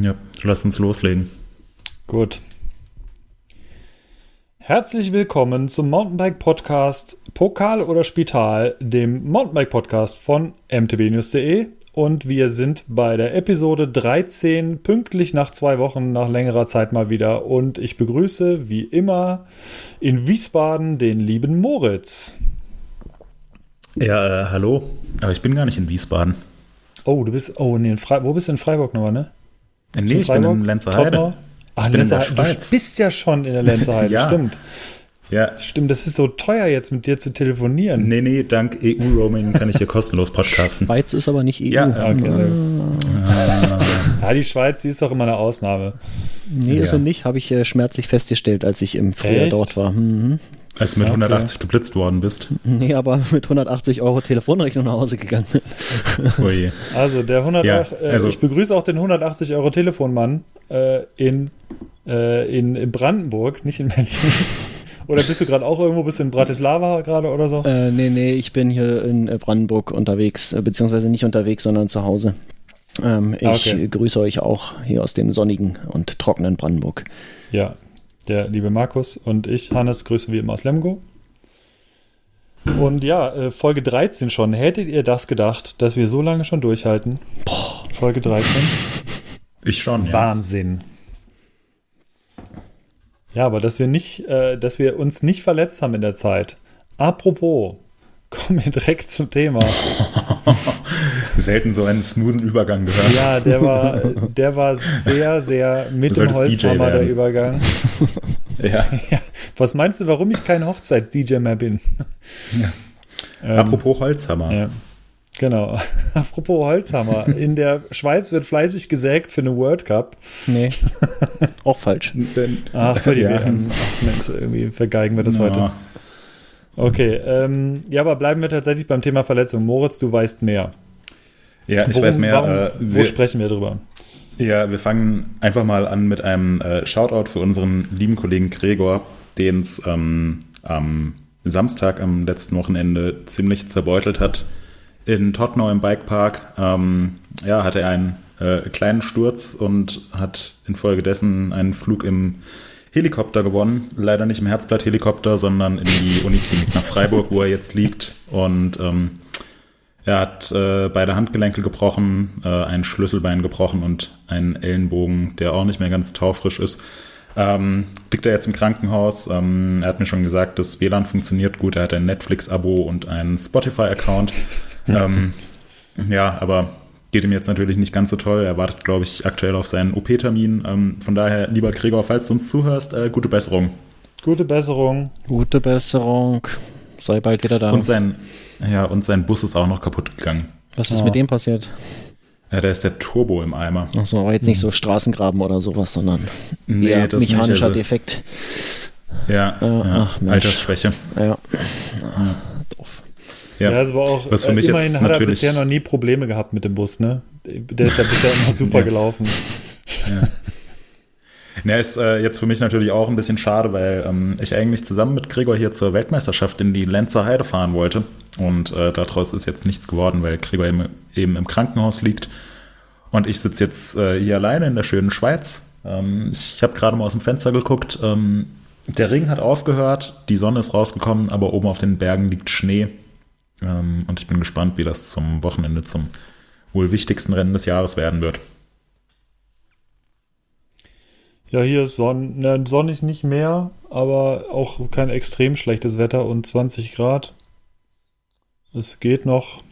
Ja, lass uns loslegen. Gut. Herzlich willkommen zum Mountainbike Podcast Pokal oder Spital, dem Mountainbike Podcast von mtbnews.de. Und wir sind bei der Episode 13, pünktlich nach zwei Wochen, nach längerer Zeit mal wieder. Und ich begrüße wie immer in Wiesbaden den lieben Moritz. Ja, äh, hallo. Aber ich bin gar nicht in Wiesbaden. Oh, du bist, oh, nee, in Fre wo bist du in Freiburg nochmal, ne? Äh, nee, ich bin in Lenzerheide. Ach, in Lenzerheide. Du bist ja schon in der Lenzerheide, ja. stimmt. Ja. Stimmt, das ist so teuer jetzt mit dir zu telefonieren. Nee, nee, dank EU-Roaming kann ich hier kostenlos podcasten. Schweiz ist aber nicht EU. Ja, okay. ah. ja, die Schweiz, die ist doch immer eine Ausnahme. Nee, Ja. ist sie nicht, habe ich äh, schmerzlich festgestellt, als ich im Frühjahr Echt? dort war. Mhm. Als du mit Okay. 180 geblitzt worden bist. Nee, aber mit 180 Euro Telefonrechnung nach Hause gegangen. Ui. Also der 100, Ja, äh, also- ich begrüße auch den 180 Euro Telefonmann äh, in, äh, in, in Brandenburg, nicht in Berlin. oder bist du gerade auch irgendwo, bist du in Bratislava gerade oder so? äh, nee, nee, ich bin hier in äh, Brandenburg unterwegs, äh, beziehungsweise nicht unterwegs, sondern zu Hause. Ähm, ich Ah, okay. äh, grüße euch auch hier aus dem sonnigen und trockenen Brandenburg. Ja, der liebe Markus und ich, Hannes, grüße wie immer aus Lemgo. Und ja, äh, Folge 13 schon. Hättet ihr das gedacht, dass wir so lange schon durchhalten? Boah, Folge 13. Ich schon, ja. Wahnsinn. Ja, aber dass wir nicht, äh, dass wir uns nicht verletzt haben in der Zeit. Apropos, kommen wir direkt zum Thema. Selten so einen smoothen Übergang gehört. Ja, der war, der war sehr, sehr mit dem Holzhammer der. Übergang. Ja. Ja, was meinst du, warum ich kein Hochzeits-DJ mehr bin? Ähm, Apropos Holzhammer. Ja. Genau. Apropos Holzhammer. In der Schweiz wird fleißig gesägt für eine World Cup. Nee, auch falsch. Denn, Ach, für die Ja. WM. Ach, Mensch, irgendwie vergeigen wir das Ja. heute. Okay, ähm, ja, aber bleiben wir tatsächlich beim Thema Verletzung. Moritz, du weißt mehr. Ja, ich Worum- weiß mehr. Warum, äh, wo wir, sprechen wir drüber? ja, wir fangen einfach mal an mit einem äh, Shoutout für unseren lieben Kollegen Gregor, den es ähm, am Samstag am letzten Wochenende ziemlich zerbeutelt hat. In Tottenau im Bikepark ähm, ja, hatte er einen äh, kleinen Sturz und hat infolgedessen einen Flug im Helikopter gewonnen. Leider nicht im Herzblatt-Helikopter, sondern in die Uniklinik nach Freiburg, wo er jetzt liegt. Und ähm, er hat äh, beide Handgelenke gebrochen, äh, ein Schlüsselbein gebrochen und einen Ellenbogen, der auch nicht mehr ganz taufrisch ist. Ähm, liegt er jetzt im Krankenhaus. Ähm, er hat mir schon gesagt, das WLAN funktioniert gut. Er hat ein Netflix-Abo und einen Spotify-Account. ähm, ja, aber geht ihm jetzt natürlich nicht ganz so toll. Er wartet, glaube ich, aktuell auf seinen OP-Termin. Ähm, von daher, lieber Gregor, falls du uns zuhörst, äh, gute Besserung. Gute Besserung. Gute Besserung. Sei bald wieder da. Und sein, ja, und sein Bus ist auch noch kaputt gegangen. Was ist Oh. mit dem passiert? Ja, da ist der Turbo im Eimer. Achso, aber jetzt nicht so Straßengraben oder sowas, sondern Nee, eher das nicht, mechanischer also- Defekt. Ja, Äh, ja. ach, Mensch. Altersschwäche. Ja. Doof. Ja, Ja, aber auch, was für äh, mich immerhin jetzt hat er bisher noch nie Probleme gehabt mit dem Bus, ne? Der ist ja bisher immer super Ja. gelaufen. Ja, ist äh, jetzt für mich natürlich auch ein bisschen schade, weil ähm, ich eigentlich zusammen mit Gregor hier zur Weltmeisterschaft in die Lenzer Heide fahren wollte. Und äh, daraus ist jetzt nichts geworden, weil Gregor eben, eben im Krankenhaus liegt. Und ich sitze jetzt äh, hier alleine in der schönen Schweiz. Ähm, ich habe gerade mal aus dem Fenster geguckt. Ähm, der Regen hat aufgehört, die Sonne ist rausgekommen, aber oben auf den Bergen liegt Schnee. Ähm, und ich bin gespannt, wie das zum Wochenende zum wohl wichtigsten Rennen des Jahres werden wird. Ja, hier ist sonn ne, sonnig nicht mehr, aber auch kein extrem schlechtes Wetter und 20 Grad. Es geht noch.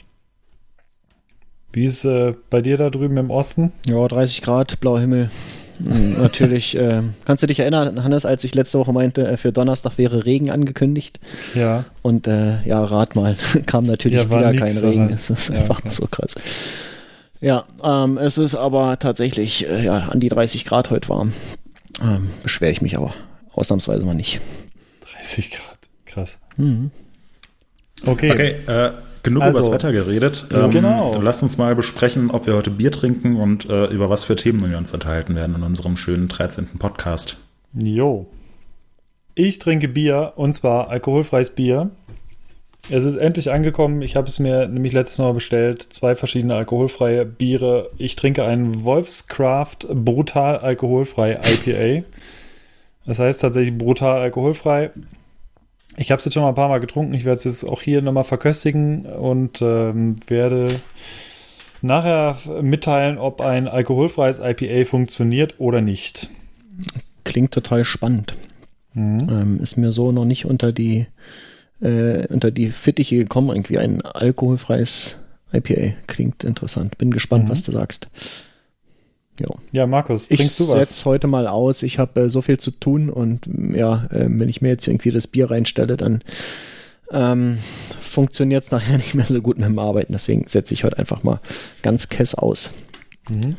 Wie ist äh, bei dir da drüben im Osten? Ja, 30 Grad, blauer Himmel. Natürlich, äh, kannst du dich erinnern, Hannes, als ich letzte Woche meinte, äh, für Donnerstag wäre Regen angekündigt? Ja. Und äh, ja, rat mal, kam natürlich Ja, wieder nix, kein? Regen. Es ist Ja, einfach okay. so krass. Ja, ähm, es ist aber tatsächlich äh, ja, an die 30 Grad heute warm. Ähm, beschwere ich mich aber ausnahmsweise mal nicht. 30 Grad. Krass. Mhm. Okay. Okay, äh, genug Also, über das Wetter geredet. äh, genau. Lasst uns mal besprechen, ob wir heute Bier trinken und äh, über was für Themen wir uns unterhalten werden in unserem schönen 13. Podcast. Jo. Ich trinke Bier und zwar alkoholfreies Bier. Es ist endlich angekommen. Ich habe es mir nämlich letztes Mal bestellt. Zwei verschiedene alkoholfreie Biere. Ich trinke einen Wolfscraft brutal alkoholfrei IPA. Das heißt tatsächlich brutal alkoholfrei. Ich habe es jetzt schon mal ein paar Mal getrunken. Ich werde es jetzt auch hier nochmal verköstigen und ähm, werde nachher mitteilen, ob ein alkoholfreies IPA funktioniert oder nicht. Klingt total spannend. Mhm. Ähm, ist mir so noch nicht unter die, äh, unter die Fittiche gekommen, irgendwie ein alkoholfreies IPA. Klingt interessant. Bin gespannt, mhm. was du sagst. Jo. Ja, Markus, trinkst ich du was? Ich setze heute mal aus. Ich habe äh, so viel zu tun und ja, äh, wenn ich mir jetzt irgendwie das Bier reinstelle, dann ähm, funktioniert es nachher nicht mehr so gut mit dem Arbeiten. Deswegen setze ich heute einfach mal ganz kess aus. Mhm.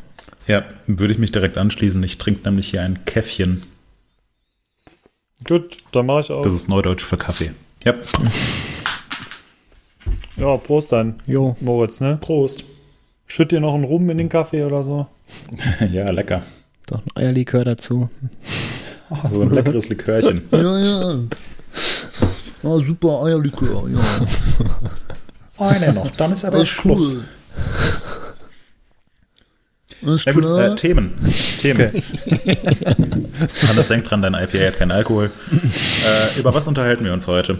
Ja, würde ich mich direkt anschließen. Ich trinke nämlich hier ein Käffchen. Gut, dann mache ich auch. Das ist Neudeutsch für Kaffee. Ja. Ja, Prost dann. Jo. Moritz, ne? Prost. Schütt dir noch einen Rum in den Kaffee oder so? ja, lecker. Doch ein Eierlikör dazu. Oh, so ein leckeres Likörchen. ja, ja. Ah, super Eierlikör, ja. Eine noch, dann ist aber Echt Schluss. Cool. Alles Na gut, äh, Themen. Themen. Okay. Hannes, denk dran, dein IPA hat keinen Alkohol. äh, über was unterhalten wir uns heute?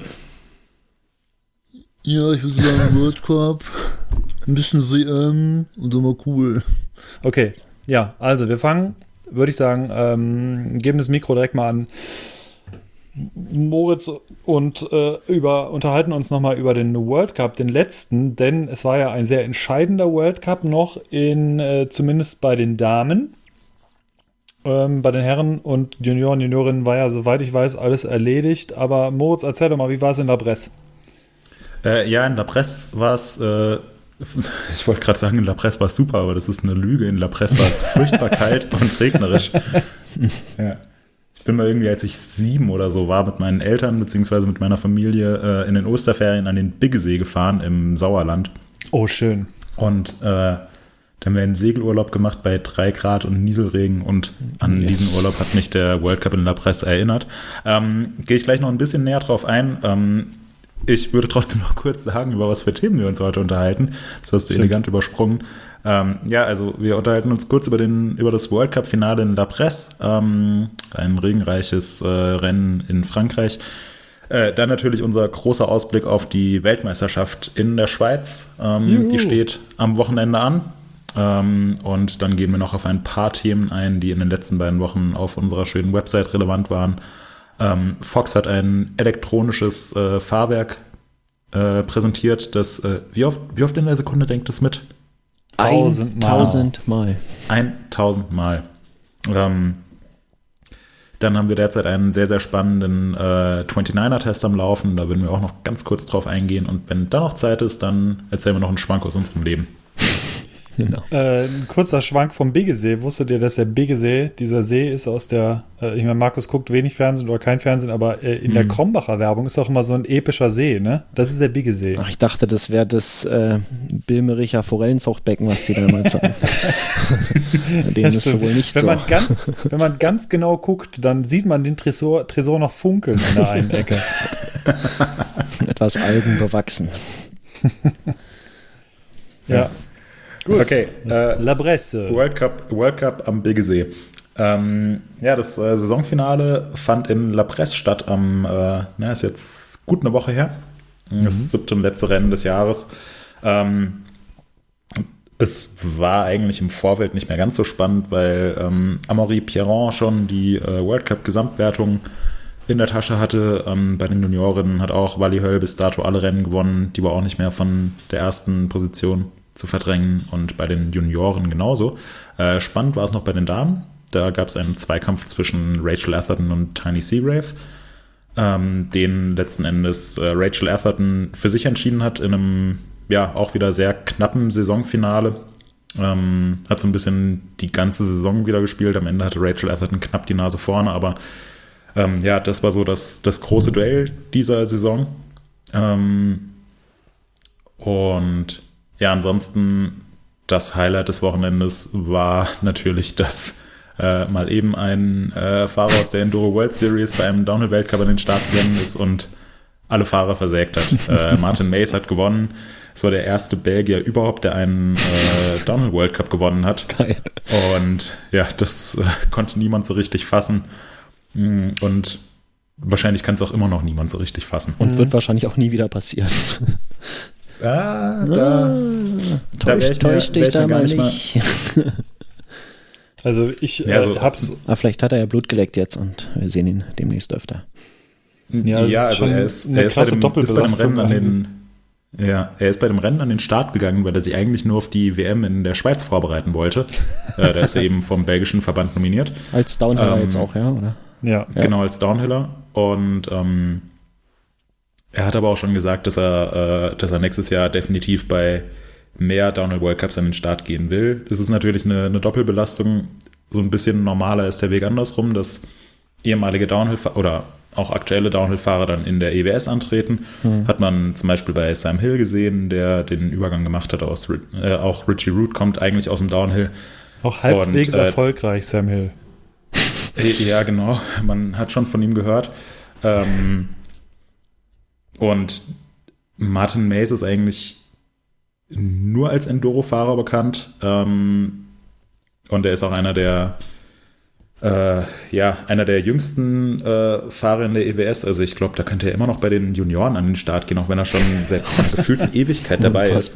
Ja, ich würde sagen World Cup, ein bisschen WM und immer cool. Okay, ja, also wir fangen, würde ich sagen, ähm, geben das Mikro direkt mal an Moritz und äh, über, unterhalten uns nochmal über den World Cup, den letzten, denn es war ja ein sehr entscheidender World Cup noch, in, äh, zumindest bei den Damen. Ähm, bei den Herren und Junioren, Juniorinnen war ja, soweit ich weiß, alles erledigt. Aber Moritz, erzähl doch mal, wie war es in La Bresse? Äh, ja, in La Bresse war es, äh, ich wollte gerade sagen, in La Presse war es super, aber das ist eine Lüge. In La Presse war es furchtbar kalt und regnerisch. ja. Ich bin mal irgendwie, als ich sieben oder so war, mit meinen Eltern bzw. mit meiner Familie äh, in den Osterferien an den Biggesee gefahren im Sauerland. Oh, schön. Und äh, da haben wir einen Segelurlaub gemacht bei drei Grad und Nieselregen und an yes. diesen Urlaub hat mich der World Cup in La Presse erinnert. Ähm, Gehe ich gleich noch ein bisschen näher drauf ein. Ähm, ich würde trotzdem noch kurz sagen, über was für Themen wir uns heute unterhalten. Das hast du Stimmt. elegant übersprungen. Ähm, ja, also wir unterhalten uns kurz über, den, über das World Cup-Finale in La Presse, ähm, ein regenreiches äh, Rennen in Frankreich. Äh, dann natürlich unser großer Ausblick auf die Weltmeisterschaft in der Schweiz. Ähm, die steht am Wochenende an. Ähm, und dann gehen wir noch auf ein paar Themen ein, die in den letzten beiden Wochen auf unserer schönen Website relevant waren. Ähm, Fox hat ein elektronisches äh, Fahrwerk äh, präsentiert, das, äh, wie, oft, wie oft in der Sekunde denkt es mit? Tausendmal. Eintausendmal. Ähm, dann haben wir derzeit einen sehr, sehr spannenden äh, 29er-Test am Laufen. Da würden wir auch noch ganz kurz drauf eingehen. Und wenn da noch Zeit ist, dann erzählen wir noch einen Schwank aus unserem Leben. Genau. Äh, ein kurzer Schwank vom Biggesee. Wusstet ihr, dass der Biggesee, dieser See ist aus der, äh, ich meine, Markus guckt wenig Fernsehen oder kein Fernsehen, aber äh, in hm. der Krombacher Werbung ist auch immer so ein epischer See, ne? Das ist der Biggesee. Ach, ich dachte, das wäre das äh, Bilmericher Forellenzuchtbecken, was die damals hatten. Dem ist so wohl nicht wenn so. Man ganz, wenn man ganz genau guckt, dann sieht man den Tresor, Tresor noch funkeln in der einen Ecke. Etwas Algen bewachsen. ja. Gut. Okay. Äh, La Bresse. World Cup, World Cup am Biggesee. Ähm, ja, das äh, Saisonfinale fand in La Presse statt am, äh, na, ist jetzt gut eine Woche her. Mhm. Das siebte und letzte Rennen des Jahres. Ähm, es war eigentlich im Vorfeld nicht mehr ganz so spannend, weil ähm, Amaury Pierron schon die äh, World Cup Gesamtwertung in der Tasche hatte. Ähm, bei den Juniorinnen hat auch Wally Höll bis dato alle Rennen gewonnen. Die war auch nicht mehr von der ersten Position zu verdrängen und bei den Junioren genauso. Äh, spannend war es noch bei den Damen. Da gab es einen Zweikampf zwischen Rachel Atherton und Tiny Seagrave, ähm, den letzten Endes äh, Rachel Atherton für sich entschieden hat in einem ja auch wieder sehr knappen Saisonfinale. Ähm, hat so ein bisschen die ganze Saison wieder gespielt. Am Ende hatte Rachel Atherton knapp die Nase vorne, aber ähm, ja, das war so das, das große Duell dieser Saison. Ähm, und ja, ansonsten das Highlight des Wochenendes war natürlich, dass äh, mal eben ein äh, Fahrer aus der Enduro World Series bei einem Downhill-Weltcup an den Start gegangen ist und alle Fahrer versägt hat. äh, Martin Mays hat gewonnen. Es war der erste Belgier überhaupt, der einen äh, Downhill World Cup gewonnen hat. Geil. Und ja, das äh, konnte niemand so richtig fassen. Mm, Und wahrscheinlich kann es auch immer noch niemand so richtig fassen. Und wird wahrscheinlich auch nie wieder passieren. Ah, da, Da wär Täusch, täusch dich da mal nicht mal-. Also ich Ja, äh, so- hab's. Aber vielleicht hat er ja Blut geleckt jetzt und wir sehen ihn demnächst öfter. Ja, ja, ist also schon er ist, eine er ist bei dem, ist bei dem Rennen an den, ja, er ist bei dem Rennen an den Start gegangen, weil er sich eigentlich nur auf die WM in der Schweiz vorbereiten wollte. äh, da ist er eben vom belgischen Verband nominiert. Als Downhiller Ähm, jetzt auch, ja, oder? Ja. Ja. Genau, als Downhiller. Und ähm, er hat aber auch schon gesagt, dass er, äh, dass er nächstes Jahr definitiv bei mehr Downhill World Cups an den Start gehen will. Es ist natürlich eine, eine Doppelbelastung. So ein bisschen normaler ist der Weg andersrum, dass ehemalige Downhill oder auch aktuelle Downhill-Fahrer dann in der EWS antreten. Hat man zum Beispiel bei Sam Hill gesehen, der den Übergang gemacht hat aus, äh, auch Richie Root kommt eigentlich aus dem Downhill. Auch halbwegs Und, äh, erfolgreich, Sam Hill. Ja, genau. Man hat schon von ihm gehört. Ähm, und Martin Mays ist eigentlich nur als Enduro-Fahrer bekannt. Ähm, und er ist auch einer der, äh, ja, einer der jüngsten äh, Fahrer in der EWS. Also ich glaube, da könnte er immer noch bei den Junioren an den Start gehen, auch wenn er schon seit gefühlten Ewigkeit dabei ist.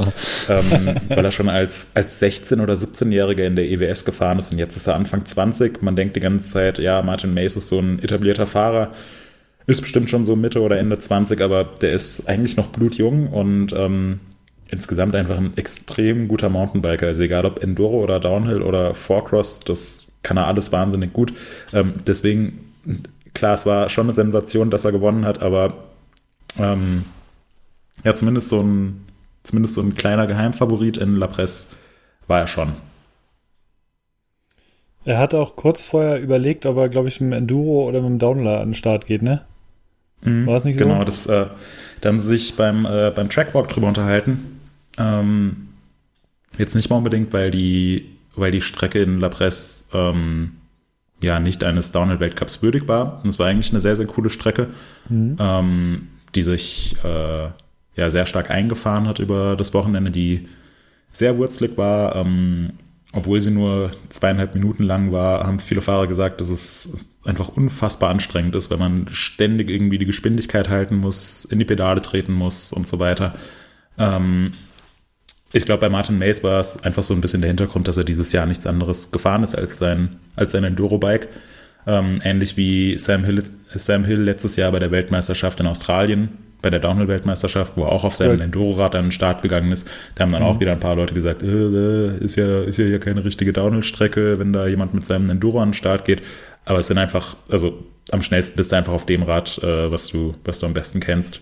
Ähm, weil er schon als, als 16- oder 17-Jähriger in der EWS gefahren ist und jetzt ist er Anfang 20. Man denkt die ganze Zeit, ja, Martin Mace ist so ein etablierter Fahrer, ist bestimmt schon so Mitte oder Ende 20, aber der ist eigentlich noch blutjung und ähm, insgesamt einfach ein extrem guter Mountainbiker. Also egal ob Enduro oder Downhill oder Fourcross, das kann er alles wahnsinnig gut. Ähm, deswegen, klar, es war schon eine Sensation, dass er gewonnen hat, aber ähm, ja, zumindest so ein, zumindest so ein kleiner Geheimfavorit in La Presse war er schon. Er hat auch kurz vorher überlegt, ob er, glaube ich, mit dem Enduro oder mit dem Downhiller an den Start geht, ne? War es nicht so? Genau, das, äh, da haben sie sich beim, äh, beim Trackwalk drüber unterhalten. Ähm, jetzt nicht mal unbedingt, weil die, weil die Strecke in La Presse ähm, ja nicht eines Downhill-Weltcups würdig war. Und es war eigentlich eine sehr, sehr coole Strecke, ähm, die sich äh, ja sehr stark eingefahren hat über das Wochenende, die sehr wurzelig war. Ähm, obwohl sie nur zweieinhalb Minuten lang war, haben viele Fahrer gesagt, dass es einfach unfassbar anstrengend ist, wenn man ständig irgendwie die Geschwindigkeit halten muss, in die Pedale treten muss und so weiter. Ähm, ich glaube, bei Martin Mays war es einfach so ein bisschen der Hintergrund, dass er dieses Jahr nichts anderes gefahren ist als sein, als sein Enduro-Bike. Ähm, ähnlich wie Sam Hill, Sam Hill letztes Jahr bei der Weltmeisterschaft in Australien, bei der Downhill-Weltmeisterschaft, wo er auch auf seinem Ja. Enduro-Rad an den Start gegangen ist. Da haben dann auch wieder ein paar Leute gesagt, äh, äh, ist, ja, ist ja hier keine richtige Downhill-Strecke, wenn da jemand mit seinem Enduro an den Start geht. Aber es sind einfach, also am schnellsten bist du einfach auf dem Rad, äh, was, du, was du am besten kennst.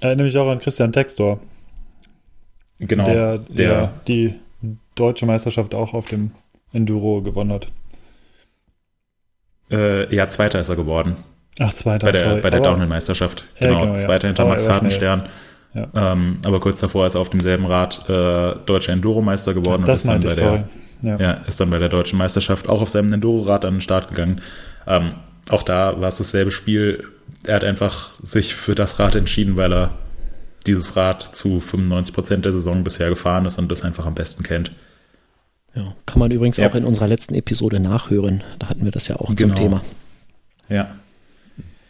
Erinnere mich auch an Christian Textor, Genau. der, der, ja, die deutsche Meisterschaft auch auf dem Enduro gewonnen hat. äh, ja, Zweiter ist er geworden. Ach, zweiter, bei der, sorry. bei der Downhill-Meisterschaft. Ja, Genau, genau, ja. Zweiter hinter Aber Max er war Hartenstern. Ja. Ähm, aber kurz davor ist er auf demselben Rad äh, deutscher Enduro-Meister geworden Das ist dann bei der, sorry. Ja. ja, ist dann bei der deutschen Meisterschaft auch auf seinem Enduro-Rad an den Start gegangen. Ähm, auch da war es dasselbe Spiel. Er hat einfach sich für das Rad entschieden, weil er dieses Rad zu 95 Prozent der Saison bisher gefahren ist und das einfach am besten kennt. Ja, kann man übrigens Ja. auch in unserer letzten Episode nachhören. Da hatten wir das ja auch Genau. zum Thema. Ja.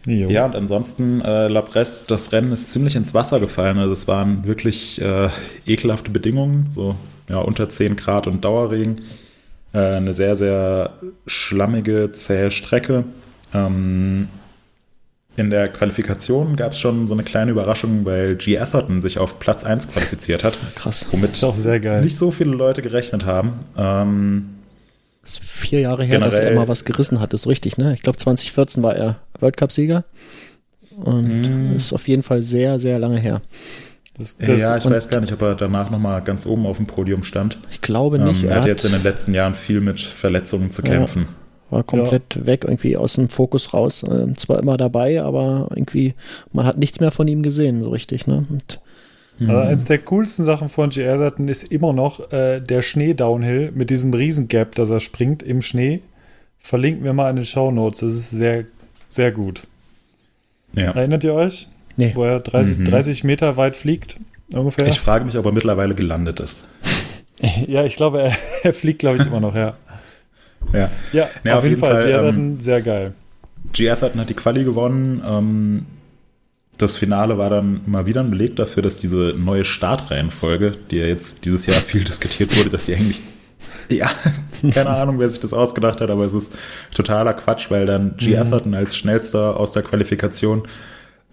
Jo. Ja, und ansonsten, äh, La Presse, das Rennen ist ziemlich ins Wasser gefallen. Also es waren wirklich äh, ekelhafte Bedingungen, so ja, unter 10 Grad und Dauerregen. Äh, eine sehr, sehr schlammige, zähe Strecke. Ähm, in der Qualifikation gab es schon so eine kleine Überraschung, weil G. Atherton sich auf Platz 1 qualifiziert hat, Krass. womit nicht so viele Leute gerechnet haben. Ähm, Das ist vier Jahre her, dass er mal was gerissen hat, ist richtig, ne? Ich glaube 2014 war er World Cup-Sieger. Und Mhm. ist auf jeden Fall sehr, sehr lange her. Das, das, ja, ich weiß gar nicht, ob er danach nochmal ganz oben auf dem Podium stand. Ich glaube nicht. Ähm, er er hat hat, jetzt in den letzten Jahren viel mit Verletzungen zu Ja. kämpfen. war komplett weg, irgendwie aus dem Fokus raus. Ähm, zwar immer dabei, aber irgendwie, man hat nichts mehr von ihm gesehen, so richtig, ne? Und also eines der coolsten Sachen von G. Atherton ist immer noch äh, der Schnee-Downhill mit diesem Riesengap, das er springt im Schnee. Verlinken wir mal in den Show Notes. Das ist sehr, sehr gut. Ja. Erinnert ihr euch? Nee. Wo er 30, mhm. 30 Meter weit fliegt, ungefähr. Ich frage mich, ob er mittlerweile gelandet ist. ja, ich glaube, er, er fliegt, glaube ich, immer noch, ja. Ja, ja, ja auf, auf, jeden Fall. Fall G. Ähm, sehr geil. G. Atherton hat die Quali gewonnen. Ähm, das Finale war dann mal wieder ein Beleg dafür, dass diese neue Startreihenfolge, die ja jetzt dieses Jahr viel diskutiert wurde, dass die eigentlich ja, keine Ahnung, wer sich das ausgedacht hat, aber es ist totaler Quatsch, weil dann G. Mhm. Atherton als schnellster aus der Qualifikation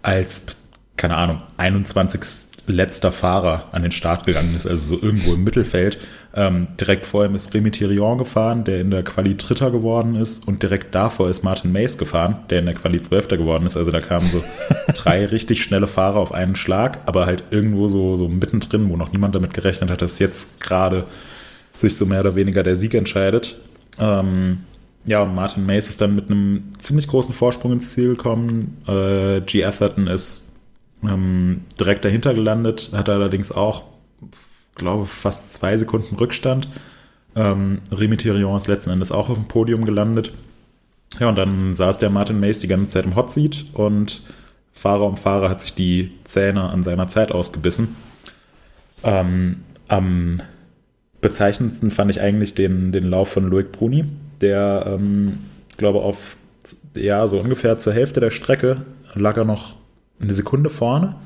als, keine Ahnung, 21. letzter Fahrer an den Start gegangen ist, also so irgendwo im Mittelfeld. Ähm, direkt vor ihm ist Remy Thirion gefahren, der in der Quali Dritter geworden ist und direkt davor ist Martin Mays gefahren, der in der Quali Zwölfter geworden ist. Also da kamen so drei richtig schnelle Fahrer auf einen Schlag, aber halt irgendwo so, so mittendrin, wo noch niemand damit gerechnet hat, dass jetzt gerade sich so mehr oder weniger der Sieg entscheidet. Ähm, ja, und Martin Mace ist dann mit einem ziemlich großen Vorsprung ins Ziel gekommen. Äh, G. Atherton ist ähm, direkt dahinter gelandet, hat allerdings auch, glaube fast zwei Sekunden Rückstand. Ähm, Remy Thirion ist letzten Endes auch auf dem Podium gelandet. Ja, und dann saß der Martin Mace die ganze Zeit im Hot Seat und Fahrer um Fahrer hat sich die Zähne an seiner Zeit ausgebissen. Ähm, am bezeichnendsten fand ich eigentlich den, den Lauf von Loic Bruni, der, ähm, glaube auf ja, so ungefähr zur Hälfte der Strecke lag er noch eine Sekunde vorne.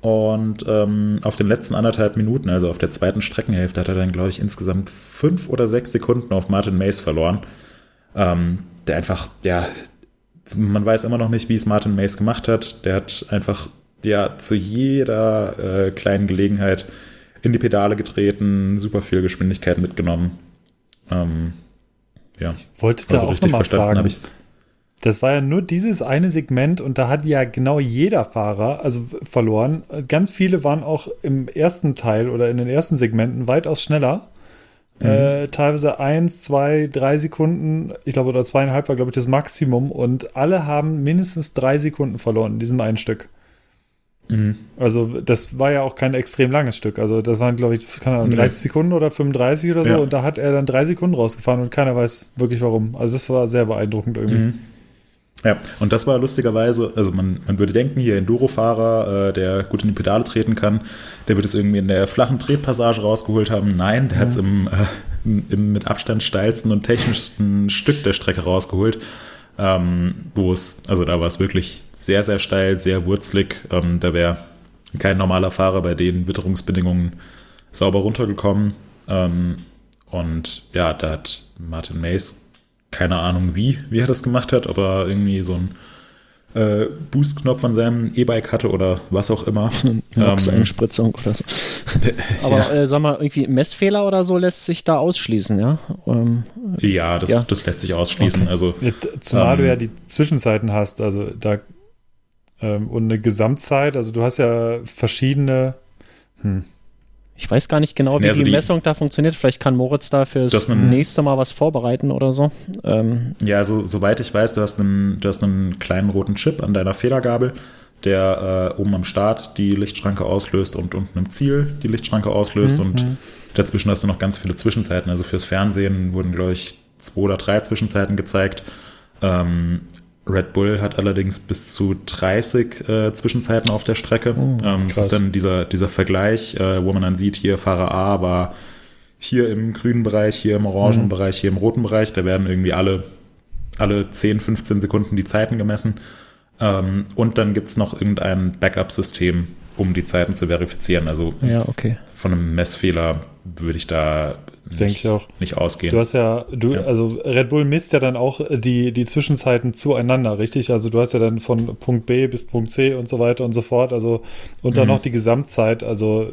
Und ähm, auf den letzten anderthalb Minuten, also auf der zweiten Streckenhälfte, hat er dann, glaube ich, insgesamt fünf oder sechs Sekunden auf Martin Mays verloren. Ähm, der einfach, ja, man weiß immer noch nicht, wie es Martin Mays gemacht hat. Der hat einfach, ja, zu jeder äh, kleinen Gelegenheit in die Pedale getreten, super viel Geschwindigkeit mitgenommen. Ähm, ja. Ich wollte da also auch richtig verstanden habe ich Das war ja nur dieses eine Segment und da hat ja genau jeder Fahrer also verloren. Ganz viele waren auch im ersten Teil oder in den ersten Segmenten weitaus schneller. Mhm. Äh, teilweise eins, zwei, drei Sekunden, ich glaube, oder zweieinhalb war, glaube ich, das Maximum. Und alle haben mindestens drei Sekunden verloren in diesem einen Stück. Mhm. Also das war ja auch kein extrem langes Stück. Also das waren, glaube ich, keine Ahnung, 30 Sekunden oder 35 oder so. Ja. Und da hat er dann drei Sekunden rausgefahren und keiner weiß wirklich warum. Also das war sehr beeindruckend irgendwie. Mhm. Ja, und das war lustigerweise, also man, man würde denken, hier Enduro-Fahrer, äh, der gut in die Pedale treten kann, der wird es irgendwie in der flachen Tretpassage rausgeholt haben. Nein, der mhm. hat es im, äh, im mit Abstand steilsten und technischsten Stück der Strecke rausgeholt, ähm, wo es, also da war es wirklich sehr, sehr steil, sehr wurzlig. Ähm, da wäre kein normaler Fahrer bei den Witterungsbedingungen sauber runtergekommen. Ähm, und ja, da hat Martin Mays keine Ahnung wie, wie er das gemacht hat, ob er irgendwie so einen äh, Boost-Knopf an seinem E-Bike hatte oder was auch immer. Nox-Einspritzung ähm, oder so. Aber ja. äh, sag mal, irgendwie Messfehler oder so lässt sich da ausschließen, ja? Ähm, ja, das, ja, das lässt sich ausschließen. Okay. Also, Zumal ähm, du ja die Zwischenzeiten hast, also da ähm, und eine Gesamtzeit. Also du hast ja verschiedene. Hm. Ich weiß gar nicht genau, wie nee, also die, die, Messung da funktioniert. Vielleicht kann Moritz da fürs nächste Mal was vorbereiten oder so. Ähm. Ja, also soweit ich weiß, du hast, einen, du hast einen kleinen roten Chip an deiner Federgabel, der äh, oben am Start die Lichtschranke auslöst und unten im Ziel die Lichtschranke auslöst. Mhm. Und mhm. dazwischen hast du noch ganz viele Zwischenzeiten. Also fürs Fernsehen wurden, glaube ich, zwei oder drei Zwischenzeiten gezeigt. Ähm, Red Bull hat allerdings bis zu 30 äh, Zwischenzeiten auf der Strecke. Oh, ähm, das ist dann dieser, dieser Vergleich, äh, wo man dann sieht, hier Fahrer A war hier im grünen Bereich, hier im orangen mhm. Bereich, hier im roten Bereich. Da werden irgendwie alle, alle 10, 15 Sekunden die Zeiten gemessen. Ähm, und dann gibt es noch irgendein Backup-System, um die Zeiten zu verifizieren. Also ja, okay. von einem Messfehler würde ich da Denke ich auch. nicht ausgehen. Du hast ja, du, ja. also Red Bull misst ja dann auch die, die Zwischenzeiten zueinander, richtig? Also du hast ja dann von Punkt B bis Punkt C und so weiter und so fort. Also und dann mhm. noch die Gesamtzeit. Also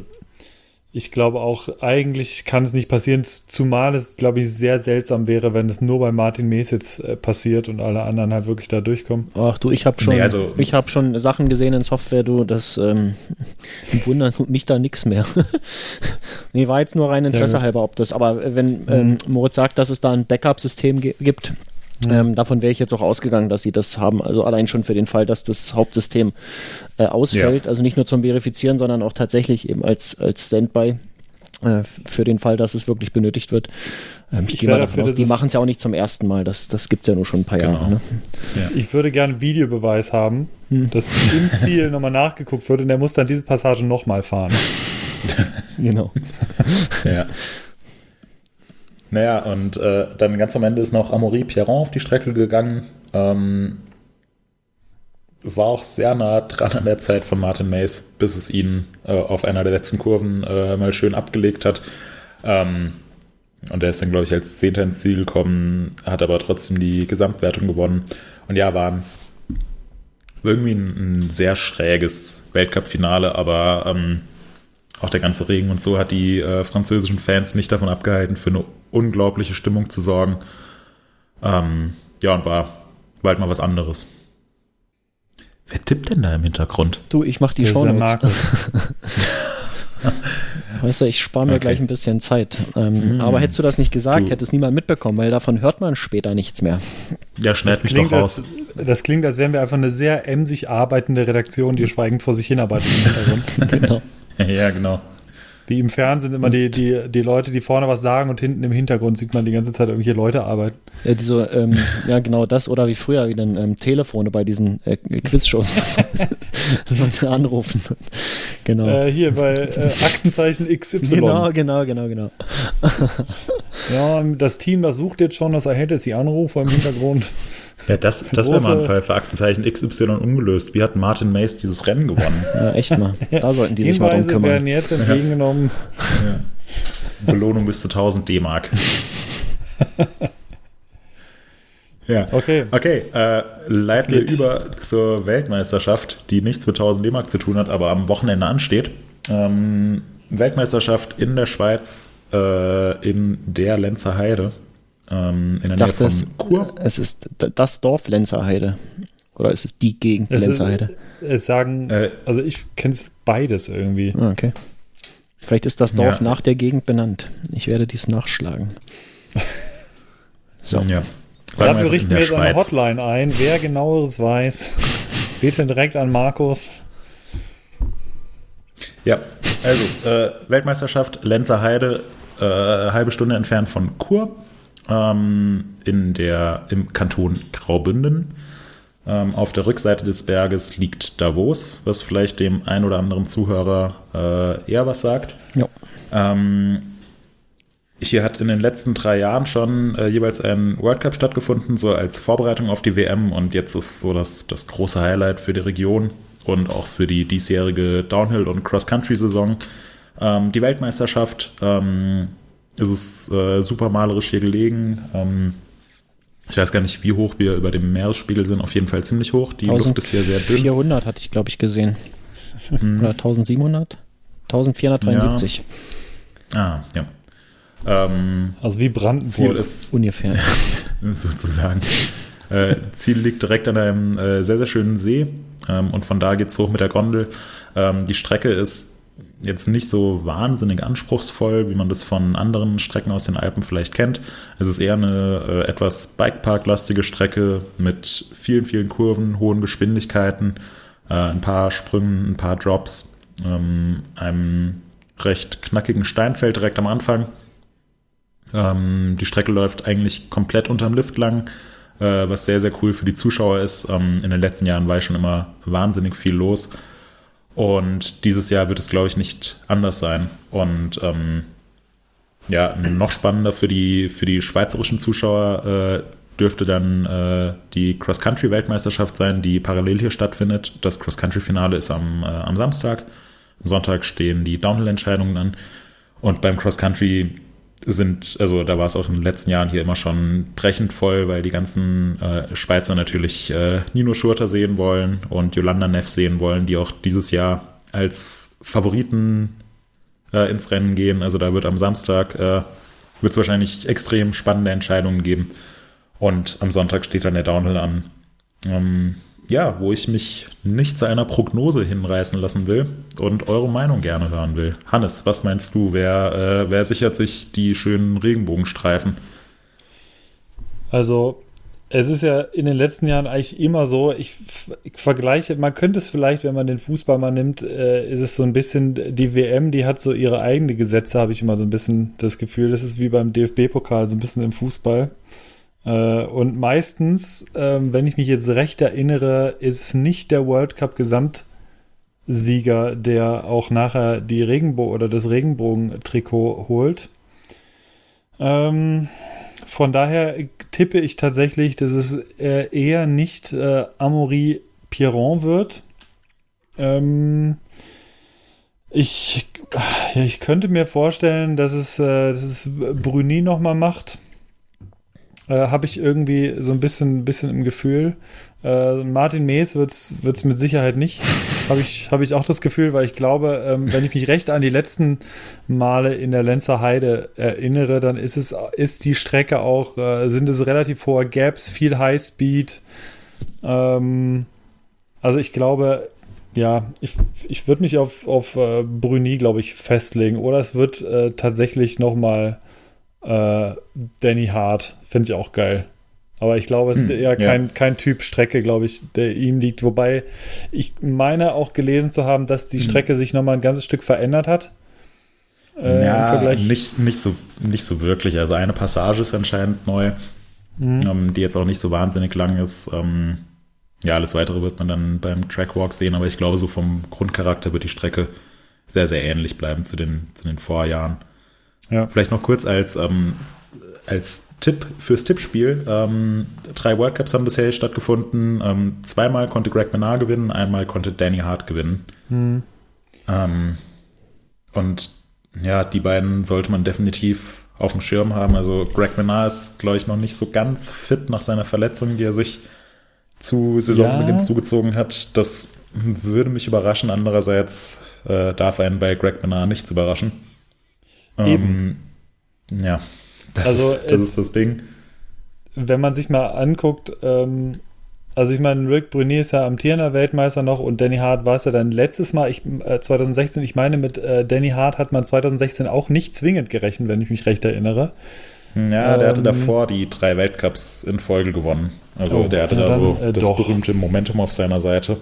ich glaube auch, eigentlich kann es nicht passieren, zumal es, glaube ich, sehr seltsam wäre, wenn es nur bei Martin Mees jetzt äh, passiert und alle anderen halt wirklich da durchkommen. Ach du, ich habe schon, nee, also, ich habe schon Sachen gesehen in Software, du, das ähm, wundern tut mich da nichts mehr. nee, war jetzt nur rein Interesse ja, halber, ob das, aber wenn mhm. ähm, Moritz sagt, dass es da ein Backup-System gibt, Mhm. Ähm, davon wäre ich jetzt auch ausgegangen, dass sie das haben. Also allein schon für den Fall, dass das Hauptsystem äh, ausfällt. Ja. Also nicht nur zum Verifizieren, sondern auch tatsächlich eben als, als Standby. äh, für den Fall, dass es wirklich benötigt wird. Ähm, ich, Ich gehe mal davon dafür, aus, die machen es ja auch nicht zum ersten Mal. Das, das gibt es ja nur schon ein paar Genau. Jahre. Ne? Ich würde gerne Videobeweis haben, Hm. dass im Ziel nochmal nachgeguckt wird und der muss dann diese Passage nochmal fahren. Genau. Ja. Naja, und äh, dann ganz am Ende ist noch Amaury Pierron auf die Strecke gegangen. Ähm, war auch sehr nah dran an der Zeit von Martin Mays, bis es ihn äh, auf einer der letzten Kurven äh, mal schön abgelegt hat. Ähm, und er ist dann, glaube ich, als Zehnter ins Ziel gekommen, hat aber trotzdem die Gesamtwertung gewonnen. Und ja, war irgendwie ein, ein sehr schräges Weltcup-Finale, aber ähm, auch der ganze Regen und so hat die äh, französischen Fans nicht davon abgehalten, für eine unglaubliche Stimmung zu sorgen. Ähm, ja, und war, halt mal was anderes. Wer tippt denn da im Hintergrund? Du, ich mache die Shownotes. Weißt du, ich spare mir Okay. gleich ein bisschen Zeit. Ähm, Aber hättest du das nicht gesagt, Du- hätte es niemand mitbekommen, weil davon hört man später nichts mehr. Ja, schneid Das mich klingt, doch raus. als, das klingt, als wären wir einfach eine sehr emsig arbeitende Redaktion, die schweigend vor sich hinarbeitet im Hintergrund. genau. ja, genau. Wie im Fernsehen immer die, die, die Leute, die vorne was sagen und hinten im Hintergrund sieht man die ganze Zeit irgendwelche Leute arbeiten. Ja, die so, ähm, ja, genau das oder wie früher, wie dann ähm, Telefone bei diesen äh, Quizshows Leute anrufen. Genau. Äh, hier bei äh, Aktenzeichen XY. genau, genau, genau, genau. Ja, das Team, das sucht jetzt schon, das erhält jetzt die Anrufe im Hintergrund. Ja, das, das wäre mal ein Fall für Aktenzeichen XY ungelöst. Wie hat Martin Mays dieses Rennen gewonnen? Ja, echt mal. Da sollten die sich mal drum kümmern. werden jetzt entgegengenommen. ja. Belohnung bis zu 1000 D-Mark. ja. Okay. Okay, äh, leiten wir über zur Weltmeisterschaft, die nichts mit 1000 D-Mark zu tun hat, aber am Wochenende ansteht. Ähm, Weltmeisterschaft in der Schweiz, äh, in der Lenzer Heide, ähm, in der Nähe von es, Chur. es ist das Dorf Lenzerheide. Oder ist es die Gegend Es, ist, Lenzerheide? es sagen, Äh, also ich kenne es beides irgendwie. Ah, okay. Vielleicht ist das Dorf Ja. nach der Gegend benannt. Ich werde dies nachschlagen. So. Ja. Sagen Dafür richten wir jetzt eine. Hotline ein. Wer genaueres weiß, bitte direkt an Markus. Ja, also äh, Weltmeisterschaft Lenzer Heide, äh, halbe Stunde entfernt von Chur, ähm, in der, im Kanton Graubünden. Ähm, auf der Rückseite des Berges liegt Davos, was vielleicht dem ein oder anderen Zuhörer äh, eher was sagt. Ja. Ähm, hier hat in den letzten drei Jahren schon äh, jeweils ein World Cup stattgefunden, so als Vorbereitung auf die WM. Und jetzt ist so das, das große Highlight für die Region und auch für die diesjährige Downhill- und Cross-Country-Saison. Ähm, die Weltmeisterschaft. Ähm, es ist äh, super malerisch hier gelegen. Ähm, ich weiß gar nicht, wie hoch wir über dem Meeresspiegel sind. Auf jeden Fall ziemlich hoch. Die Luft ist hier sehr dünn. 400 hatte ich, glaube ich, gesehen. Oder 1700? 1473 Ah, ja. Ähm, Also wie Brandenburg. ist ungefähr. sozusagen. Äh, Ziel liegt direkt an einem äh, sehr, sehr schönen See ähm, und von da geht's hoch mit der Gondel. Ähm, die Strecke ist jetzt nicht so wahnsinnig anspruchsvoll, wie man das von anderen Strecken aus den Alpen vielleicht kennt. Es ist eher eine äh, etwas Bikepark-lastige Strecke mit vielen, vielen Kurven, hohen Geschwindigkeiten, äh, ein paar Sprüngen, ein paar Drops, ähm, einem recht knackigen Steinfeld direkt am Anfang. Ähm, die Strecke läuft eigentlich komplett unterm Lift lang, äh, was sehr, sehr cool für die Zuschauer ist. Ähm, in den letzten Jahren war schon immer wahnsinnig viel los. Und dieses Jahr wird es, glaube ich, nicht anders sein. Und ähm, ja, noch spannender für die, für die schweizerischen Zuschauer äh, dürfte dann äh, die Cross-Country-Weltmeisterschaft sein, die parallel hier stattfindet. Das Cross-Country-Finale ist am, äh, am Samstag. Am Sonntag stehen die Downhill-Entscheidungen an. Und beim Cross-Country sind, also da war es auch in den letzten Jahren hier immer schon brechend voll, weil die ganzen äh, Schweizer natürlich äh, Nino Schurter sehen wollen und Yolanda Neff sehen wollen, die auch dieses Jahr als Favoriten äh, ins Rennen gehen. Also da wird am Samstag äh, wird es wahrscheinlich extrem spannende Entscheidungen geben. Und am Sonntag steht dann der Downhill an. Ähm, ja, wo ich mich nicht zu einer Prognose hinreißen lassen will und eure Meinung gerne hören will. Hannes, was meinst du? Wer, äh, wer sichert sich die schönen Regenbogenstreifen? Also es ist ja in den letzten Jahren eigentlich immer so, ich, ich, vergleiche, man könnte es vielleicht, wenn man den Fußball mal nimmt, äh, ist es so ein bisschen, die WM, die hat so ihre eigenen Gesetze, habe ich immer so ein bisschen das Gefühl. Das ist wie beim DFB-Pokal, so ein bisschen im Fußball. Äh, und meistens, äh, wenn ich mich jetzt recht erinnere, ist es nicht der World Cup Gesamtsieger, der auch nachher die Regenbo oder das Regenbogen-Trikot holt. Ähm, von daher tippe ich tatsächlich, dass es äh, eher nicht äh, Amaury Pierron wird. Ähm, ich, ich könnte mir vorstellen, dass es, äh, dass es Bruni nochmal macht. Äh, Habe ich irgendwie so ein bisschen, bisschen im Gefühl. Äh, Martin Mees wird es mit Sicherheit nicht. Habe ich, hab ich auch das Gefühl, weil ich glaube, ähm, wenn ich mich recht an die letzten Male in der Lenzer Heide erinnere, dann ist es, ist die Strecke auch, äh, sind es relativ hohe Gaps, viel Highspeed. Ähm, also ich glaube, ja, ich, ich würde mich auf, auf äh, Bruni, glaube ich, festlegen. Oder es wird äh, tatsächlich nochmal äh, Danny Hart. Finde ich auch geil. Aber ich glaube, es ist hm, eher kein, ja. kein Typ Strecke, glaube ich, der ihm liegt. Wobei ich meine auch gelesen zu haben, dass die hm. Strecke sich nochmal ein ganzes Stück verändert hat. Äh, ja, nicht, nicht, so, nicht so wirklich. Also eine Passage ist anscheinend neu, mhm. ähm, die jetzt auch nicht so wahnsinnig lang ist. Ähm, ja, alles weitere wird man dann beim Trackwalk sehen, aber ich glaube, so vom Grundcharakter wird die Strecke sehr, sehr ähnlich bleiben zu den, zu den Vorjahren. Ja. Vielleicht noch kurz als, ähm, als Tipp fürs Tippspiel. Ähm, drei World Cups haben bisher stattgefunden. Ähm, zweimal konnte Greg Menard gewinnen, einmal konnte Danny Hart gewinnen. Hm. Ähm, und ja, die beiden sollte man definitiv auf dem Schirm haben. Also Greg Menard ist, glaube ich, noch nicht so ganz fit nach seiner Verletzung, die er sich zu Saisonbeginn ja. zugezogen hat. Das würde mich überraschen. Andererseits äh, darf einen bei Greg Menard nichts überraschen. Eben. Ähm, ja. Das, also ist, das ist das Ding. Wenn man sich mal anguckt, ähm, also ich meine, Rick Brunier ist ja amtierender Weltmeister noch und Danny Hart war es ja dann letztes Mal, ich, äh, 2016, ich meine, mit äh, Danny Hart hat man 2016 auch nicht zwingend gerechnet, wenn ich mich recht erinnere. Ja, ähm, der hatte ähm, davor die drei Weltcups in Folge gewonnen. Also oh, der hatte da so äh, das doch. berühmte Momentum auf seiner Seite.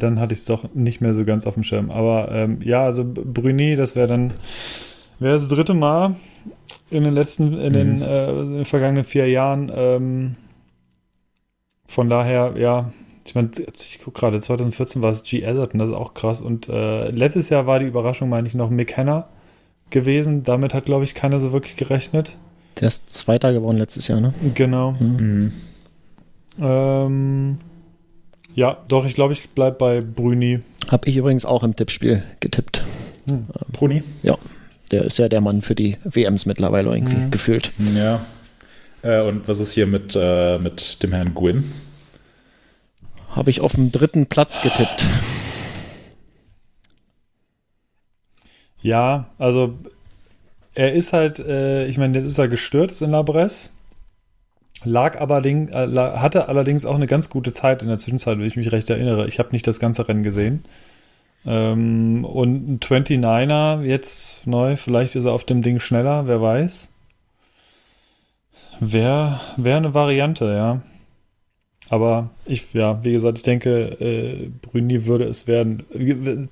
Dann hatte ich es doch nicht mehr so ganz auf dem Schirm. Aber ähm, ja, also Brunier, das wäre dann wäre das dritte Mal in den letzten, in, mhm. den, äh, in den vergangenen vier Jahren. Ähm, von daher, ja, ich meine, ich gucke gerade, 2014 war es G. Atherton, das ist auch krass. Und äh, letztes Jahr war die Überraschung, meine ich, noch Mick Hanna gewesen. Damit hat, glaube ich, keiner so wirklich gerechnet. Der ist Zweiter geworden letztes Jahr, ne? Genau. Mhm. mhm. Ähm, ja, doch, ich glaube, ich bleibe bei Bruni. Habe ich übrigens auch im Tippspiel getippt. Hm. Bruni? Ja. Der ist ja der Mann für die WMs mittlerweile irgendwie mhm. gefühlt. Ja. Äh, und was ist hier mit, äh, mit dem Herrn Gwyn? Habe ich auf dem dritten Platz getippt. Ja, also er ist halt, äh, ich meine, jetzt ist er gestürzt in La Bresse. Lag aber, äh, hatte allerdings auch eine ganz gute Zeit in der Zwischenzeit, wenn ich mich recht erinnere. Ich habe nicht das ganze Rennen gesehen. Ähm, und ein 29er jetzt neu, vielleicht ist er auf dem Ding schneller, wer weiß. Wäre wär eine Variante, ja. Aber ich, ja, wie gesagt, ich denke, äh, Bruni würde es werden.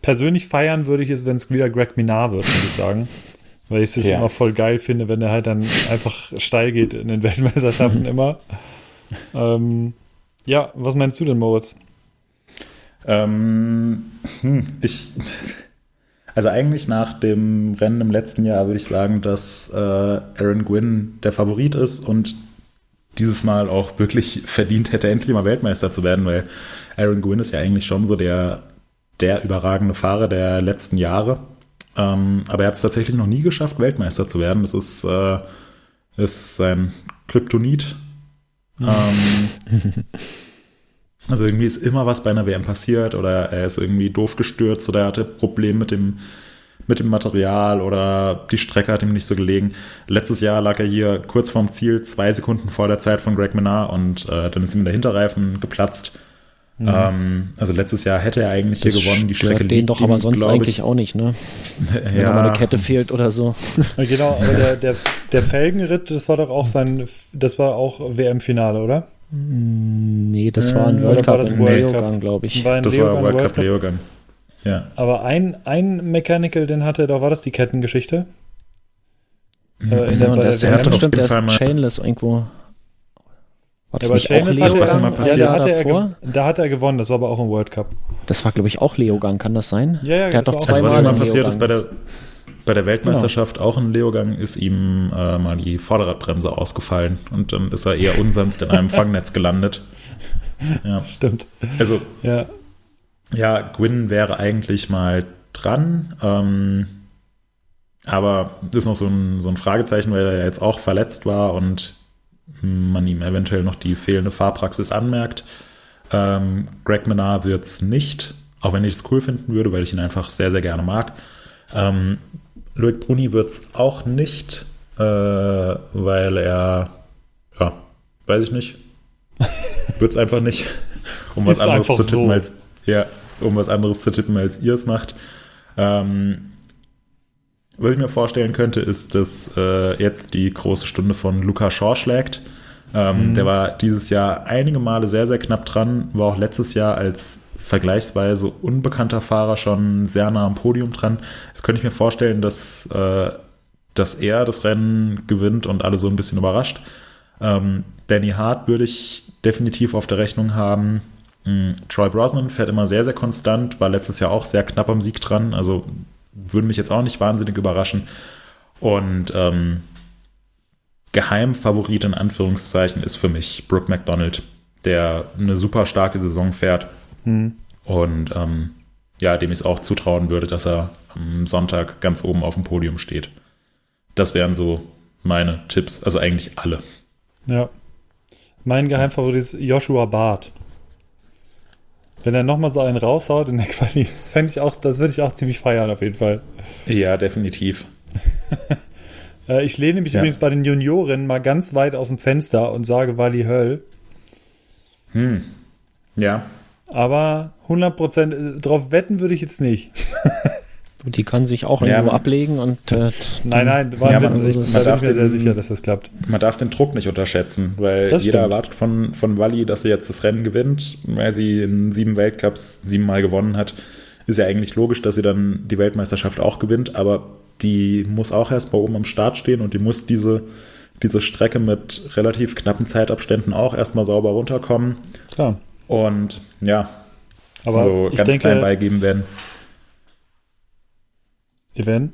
Persönlich feiern würde ich es, wenn es wieder Greg Minar wird, muss ich sagen. Weil ich es ja. immer voll geil finde, wenn er halt dann einfach steil geht in den Weltmeisterschaften immer. Ähm, ja, was meinst du denn, Moritz? Ähm, hm, ich, also eigentlich nach dem Rennen im letzten Jahr würde ich sagen, dass äh, Aaron Gwynn der Favorit ist und dieses Mal auch wirklich verdient hätte, endlich mal Weltmeister zu werden, weil Aaron Gwynn ist ja eigentlich schon so der, der überragende Fahrer der letzten Jahre. Ähm, aber er hat es tatsächlich noch nie geschafft, Weltmeister zu werden. Das ist, äh, ist sein Kryptonit. ähm, Also irgendwie ist immer was bei einer WM passiert oder er ist irgendwie doof gestürzt oder er hatte Probleme mit dem, mit dem Material oder die Strecke hat ihm nicht so gelegen. Letztes Jahr lag er hier kurz vorm Ziel, zwei Sekunden vor der Zeit von Greg Menard und äh, dann ist ihm der Hinterreifen geplatzt. Mhm. Ähm, also letztes Jahr hätte er eigentlich das hier gewonnen. Die Strecke liegt den doch aber sonst eigentlich auch nicht, ne? Wenn ja. mal eine Kette fehlt oder so. Genau, aber der, der, der Felgenritt, das war doch auch sein, das war auch WM-Finale, oder? Hm, nee, das war ein World Cup in Leogang, glaube ich. War das Leogang, war World, World Cup Leogang. Ja. Aber ein, ein Mechanical, den hatte, doch war das die Kettengeschichte? Mhm. Äh, in der, der, der hat doch stimmt, der ist Chainless irgendwo. War das ja, nicht auch Leo was mal passiert? Ja, da, hat er, da hat er gewonnen, das war aber auch im World Cup. Das war, glaube ich, auch Leogang, kann das sein? Ja, ja, der hat doch zwei also, was immer passiert ist bei der, bei der Weltmeisterschaft, genau. auch in Leogang, ist ihm äh, mal die Vorderradbremse ausgefallen und dann ist er eher unsanft in einem Fangnetz gelandet. Ja. Stimmt. Also, ja. ja, Gwyn wäre eigentlich mal dran, ähm, aber ist noch so ein, so ein Fragezeichen, weil er ja jetzt auch verletzt war und man ihm eventuell noch die fehlende Fahrpraxis anmerkt. Ähm, Greg Menard wird es nicht, auch wenn ich es cool finden würde, weil ich ihn einfach sehr, sehr gerne mag. Ähm, Loic Bruni wird es auch nicht, äh, weil er, ja, weiß ich nicht, wird es einfach nicht, um was anderes zu tippen so. als, ja, um was anderes zu tippen, als ihr es macht. Ähm, was ich mir vorstellen könnte, ist, dass äh, jetzt die große Stunde von Luca Shaw schlägt. Ähm, mhm. Der war dieses Jahr einige Male sehr, sehr knapp dran, war auch letztes Jahr als vergleichsweise unbekannter Fahrer schon sehr nah am Podium dran. Jetzt könnte ich mir vorstellen, dass, äh, dass er das Rennen gewinnt und alle so ein bisschen überrascht. Ähm, Danny Hart würde ich definitiv auf der Rechnung haben. Mhm. Troy Brosnan fährt immer sehr, sehr konstant, war letztes Jahr auch sehr knapp am Sieg dran. Also würde mich jetzt auch nicht wahnsinnig überraschen. Und ähm, Geheimfavorit in Anführungszeichen ist für mich Brooke McDonald, der eine super starke Saison fährt. Mhm. Und ähm, ja, dem ich es auch zutrauen würde, dass er am Sonntag ganz oben auf dem Podium steht. Das wären so meine Tipps, also eigentlich alle. Ja. Mein Geheimfavorit ist Joshua Barth. Wenn er nochmal so einen raushaut in der Quali, das fände ich auch, das würde ich auch ziemlich feiern, auf jeden Fall. Ja, definitiv. Äh, ich lehne mich ja. übrigens bei den Junioren mal ganz weit aus dem Fenster und sage Wally Höll. Hm. Ja. Aber 100% äh, drauf wetten würde ich jetzt nicht. Die kann sich auch irgendwo ja, ablegen und. Äh, nein, nein, war ja, man, ich, darf mir sehr sicher, dass das klappt. Man darf den Druck nicht unterschätzen, weil das jeder stimmt. erwartet von, von Wally, dass sie jetzt das Rennen gewinnt, weil sie in sieben Weltcups siebenmal gewonnen hat. Ist ja eigentlich logisch, dass sie dann die Weltmeisterschaft auch gewinnt, aber die muss auch erst mal oben am Start stehen und die muss diese, diese Strecke mit relativ knappen Zeitabständen auch erstmal sauber runterkommen. Klar. Und ja, aber so ganz denke, klein beigeben werden. Event?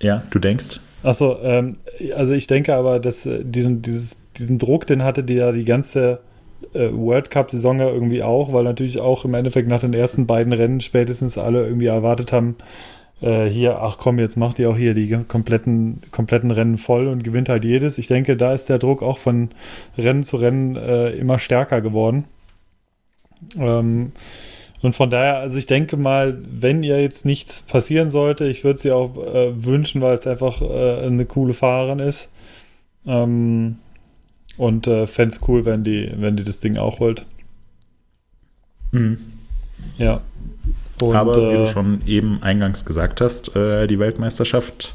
Ja, du denkst? Achso, ähm, also ich denke aber, dass äh, diesen, dieses, diesen Druck, den hatte die ja die ganze äh, World Cup-Saison ja irgendwie auch, weil natürlich auch im Endeffekt nach den ersten beiden Rennen spätestens alle irgendwie erwartet haben, äh, hier, ach komm, jetzt macht ihr auch hier die kompletten, kompletten Rennen voll und gewinnt halt jedes. Ich denke, da ist der Druck auch von Rennen zu Rennen äh, immer stärker geworden. Ähm, und von daher, also ich denke mal, wenn ihr jetzt nichts passieren sollte, ich würde sie auch äh, wünschen, weil es einfach äh, eine coole Fahrerin ist. Ähm, und äh, fände es cool, wenn die, wenn die das Ding auch holt. Mhm. Ja. Und, Aber wie du äh, schon eben eingangs gesagt hast, äh, die Weltmeisterschaft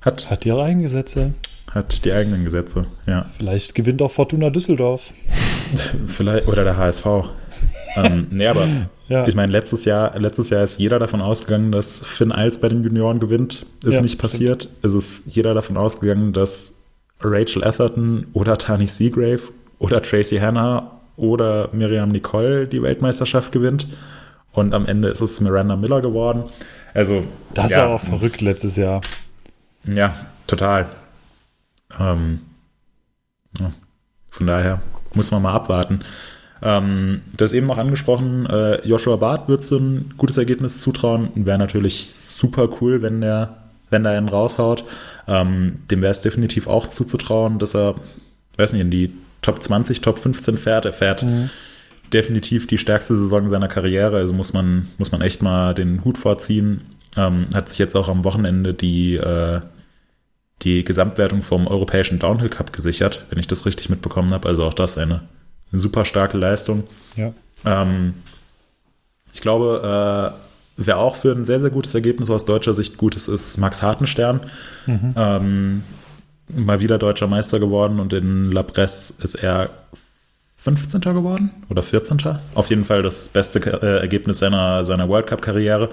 hat. Hat ihre eigenen Gesetze. Hat die eigenen Gesetze, ja. Vielleicht gewinnt auch Fortuna Düsseldorf. Vielleicht, oder der HSV. ähm, nee, aber ja. ich meine, letztes Jahr, letztes Jahr ist jeder davon ausgegangen, dass Finn Eils bei den Junioren gewinnt. Ist ja, nicht passiert. Stimmt. Es ist jeder davon ausgegangen, dass Rachel Atherton oder Tani Seagrave oder Tracy Hanna oder Miriam Nicole die Weltmeisterschaft gewinnt. Und am Ende ist es Miranda Miller geworden. Also. Das ja, war auch verrückt letztes Jahr. Ja, total. Ähm, ja, von daher muss man mal abwarten. Ähm, du hast eben noch angesprochen, äh, Joshua Barth wird so ein gutes Ergebnis zutrauen. Wäre natürlich super cool, wenn der, wenn der einen raushaut. Ähm, dem wäre es definitiv auch zuzutrauen, dass er, weiß nicht, in die Top 20, Top 15 fährt. Er fährt mhm. Definitiv die stärkste Saison seiner Karriere. Also muss man, muss man echt mal den Hut vorziehen. Ähm, hat sich jetzt auch am Wochenende die, äh, die Gesamtwertung vom Europäischen Downhill Cup gesichert, wenn ich das richtig mitbekommen habe. Also auch das eine eine super starke Leistung. Ja. Ähm, ich glaube, äh, wer auch für ein sehr, sehr gutes Ergebnis aus deutscher Sicht gut ist, ist Max Hartenstern. Ähm, mal wieder deutscher Meister geworden und in La Presse ist er 15. geworden oder 14. Auf jeden Fall das beste äh, Ergebnis seiner, seiner World Cup-Karriere.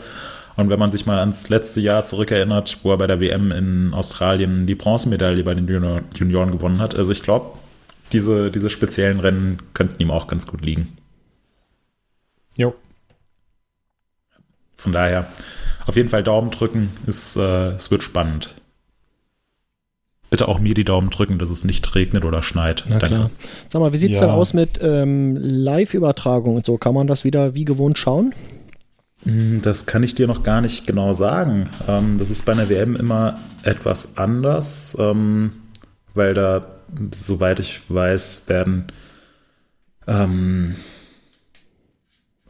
Und wenn man sich mal ans letzte Jahr zurückerinnert, wo er bei der WM in Australien die Bronzemedaille bei den Junior Junioren gewonnen hat, also ich glaube, diese, diese speziellen Rennen könnten ihm auch ganz gut liegen. Jo. Von daher auf jeden Fall Daumen drücken, es, äh, es wird spannend. Bitte auch mir die Daumen drücken, dass es nicht regnet oder schneit. Na klar. Sag mal, wie sieht es Ja. denn aus mit ähm, Live-Übertragung und so? Kann man das wieder wie gewohnt schauen? Hm, Das kann ich dir noch gar nicht genau sagen. Ähm, das ist bei einer WM immer etwas anders, ähm, weil da, soweit ich weiß, werden, ähm,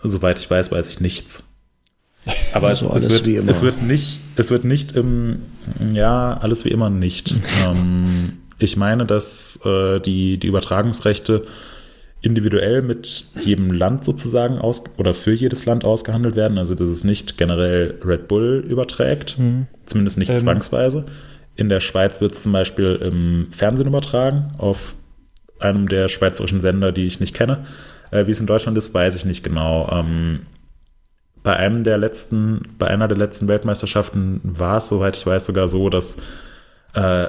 soweit ich weiß, weiß ich nichts. Aber es, Also es, alles wird, es wird nicht, es wird nicht im, ja, alles wie immer nicht. ähm, ich meine, dass äh, die, die Übertragungsrechte individuell mit jedem Land sozusagen aus oder für jedes Land ausgehandelt werden. Also dass es nicht generell Red Bull überträgt, zumindest nicht Ähm. zwangsweise. In der Schweiz wird es zum Beispiel im Fernsehen übertragen, auf einem der schweizerischen Sender, die ich nicht kenne. Äh, wie es in Deutschland ist, weiß ich nicht genau. Ähm, bei einem der letzten, bei einer der letzten Weltmeisterschaften war es, soweit ich weiß, sogar so, dass, äh,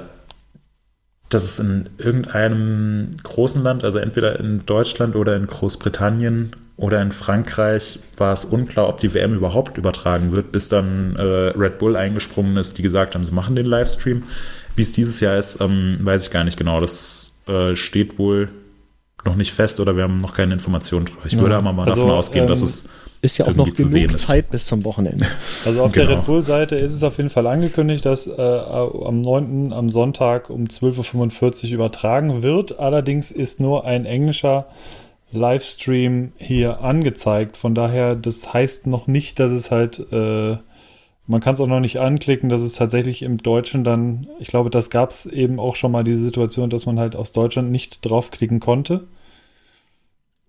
dass es in irgendeinem großen Land, also entweder in Deutschland oder in Großbritannien oder in Frankreich, war es unklar, ob die WM überhaupt übertragen wird, bis dann äh, Red Bull eingesprungen ist, die gesagt haben, sie machen den Livestream. Wie es dieses Jahr ist, ähm, weiß ich gar nicht genau. Das äh, steht wohl noch nicht fest oder wir haben noch keine Informationen drüber. Ich Ja. würde aber mal Also, davon ausgehen, dass ähm, es Ist ja auch noch genug ist. Zeit bis zum Wochenende. Also auf Genau. der Red Bull-Seite ist es auf jeden Fall angekündigt, dass äh, am 9. am Sonntag um 12.45 Uhr übertragen wird. Allerdings ist nur ein englischer Livestream hier angezeigt. Von daher, das heißt noch nicht, dass es halt, äh, man kann es auch noch nicht anklicken, dass es tatsächlich im Deutschen dann, ich glaube, das gab es eben auch schon mal diese Situation, dass man halt aus Deutschland nicht draufklicken konnte.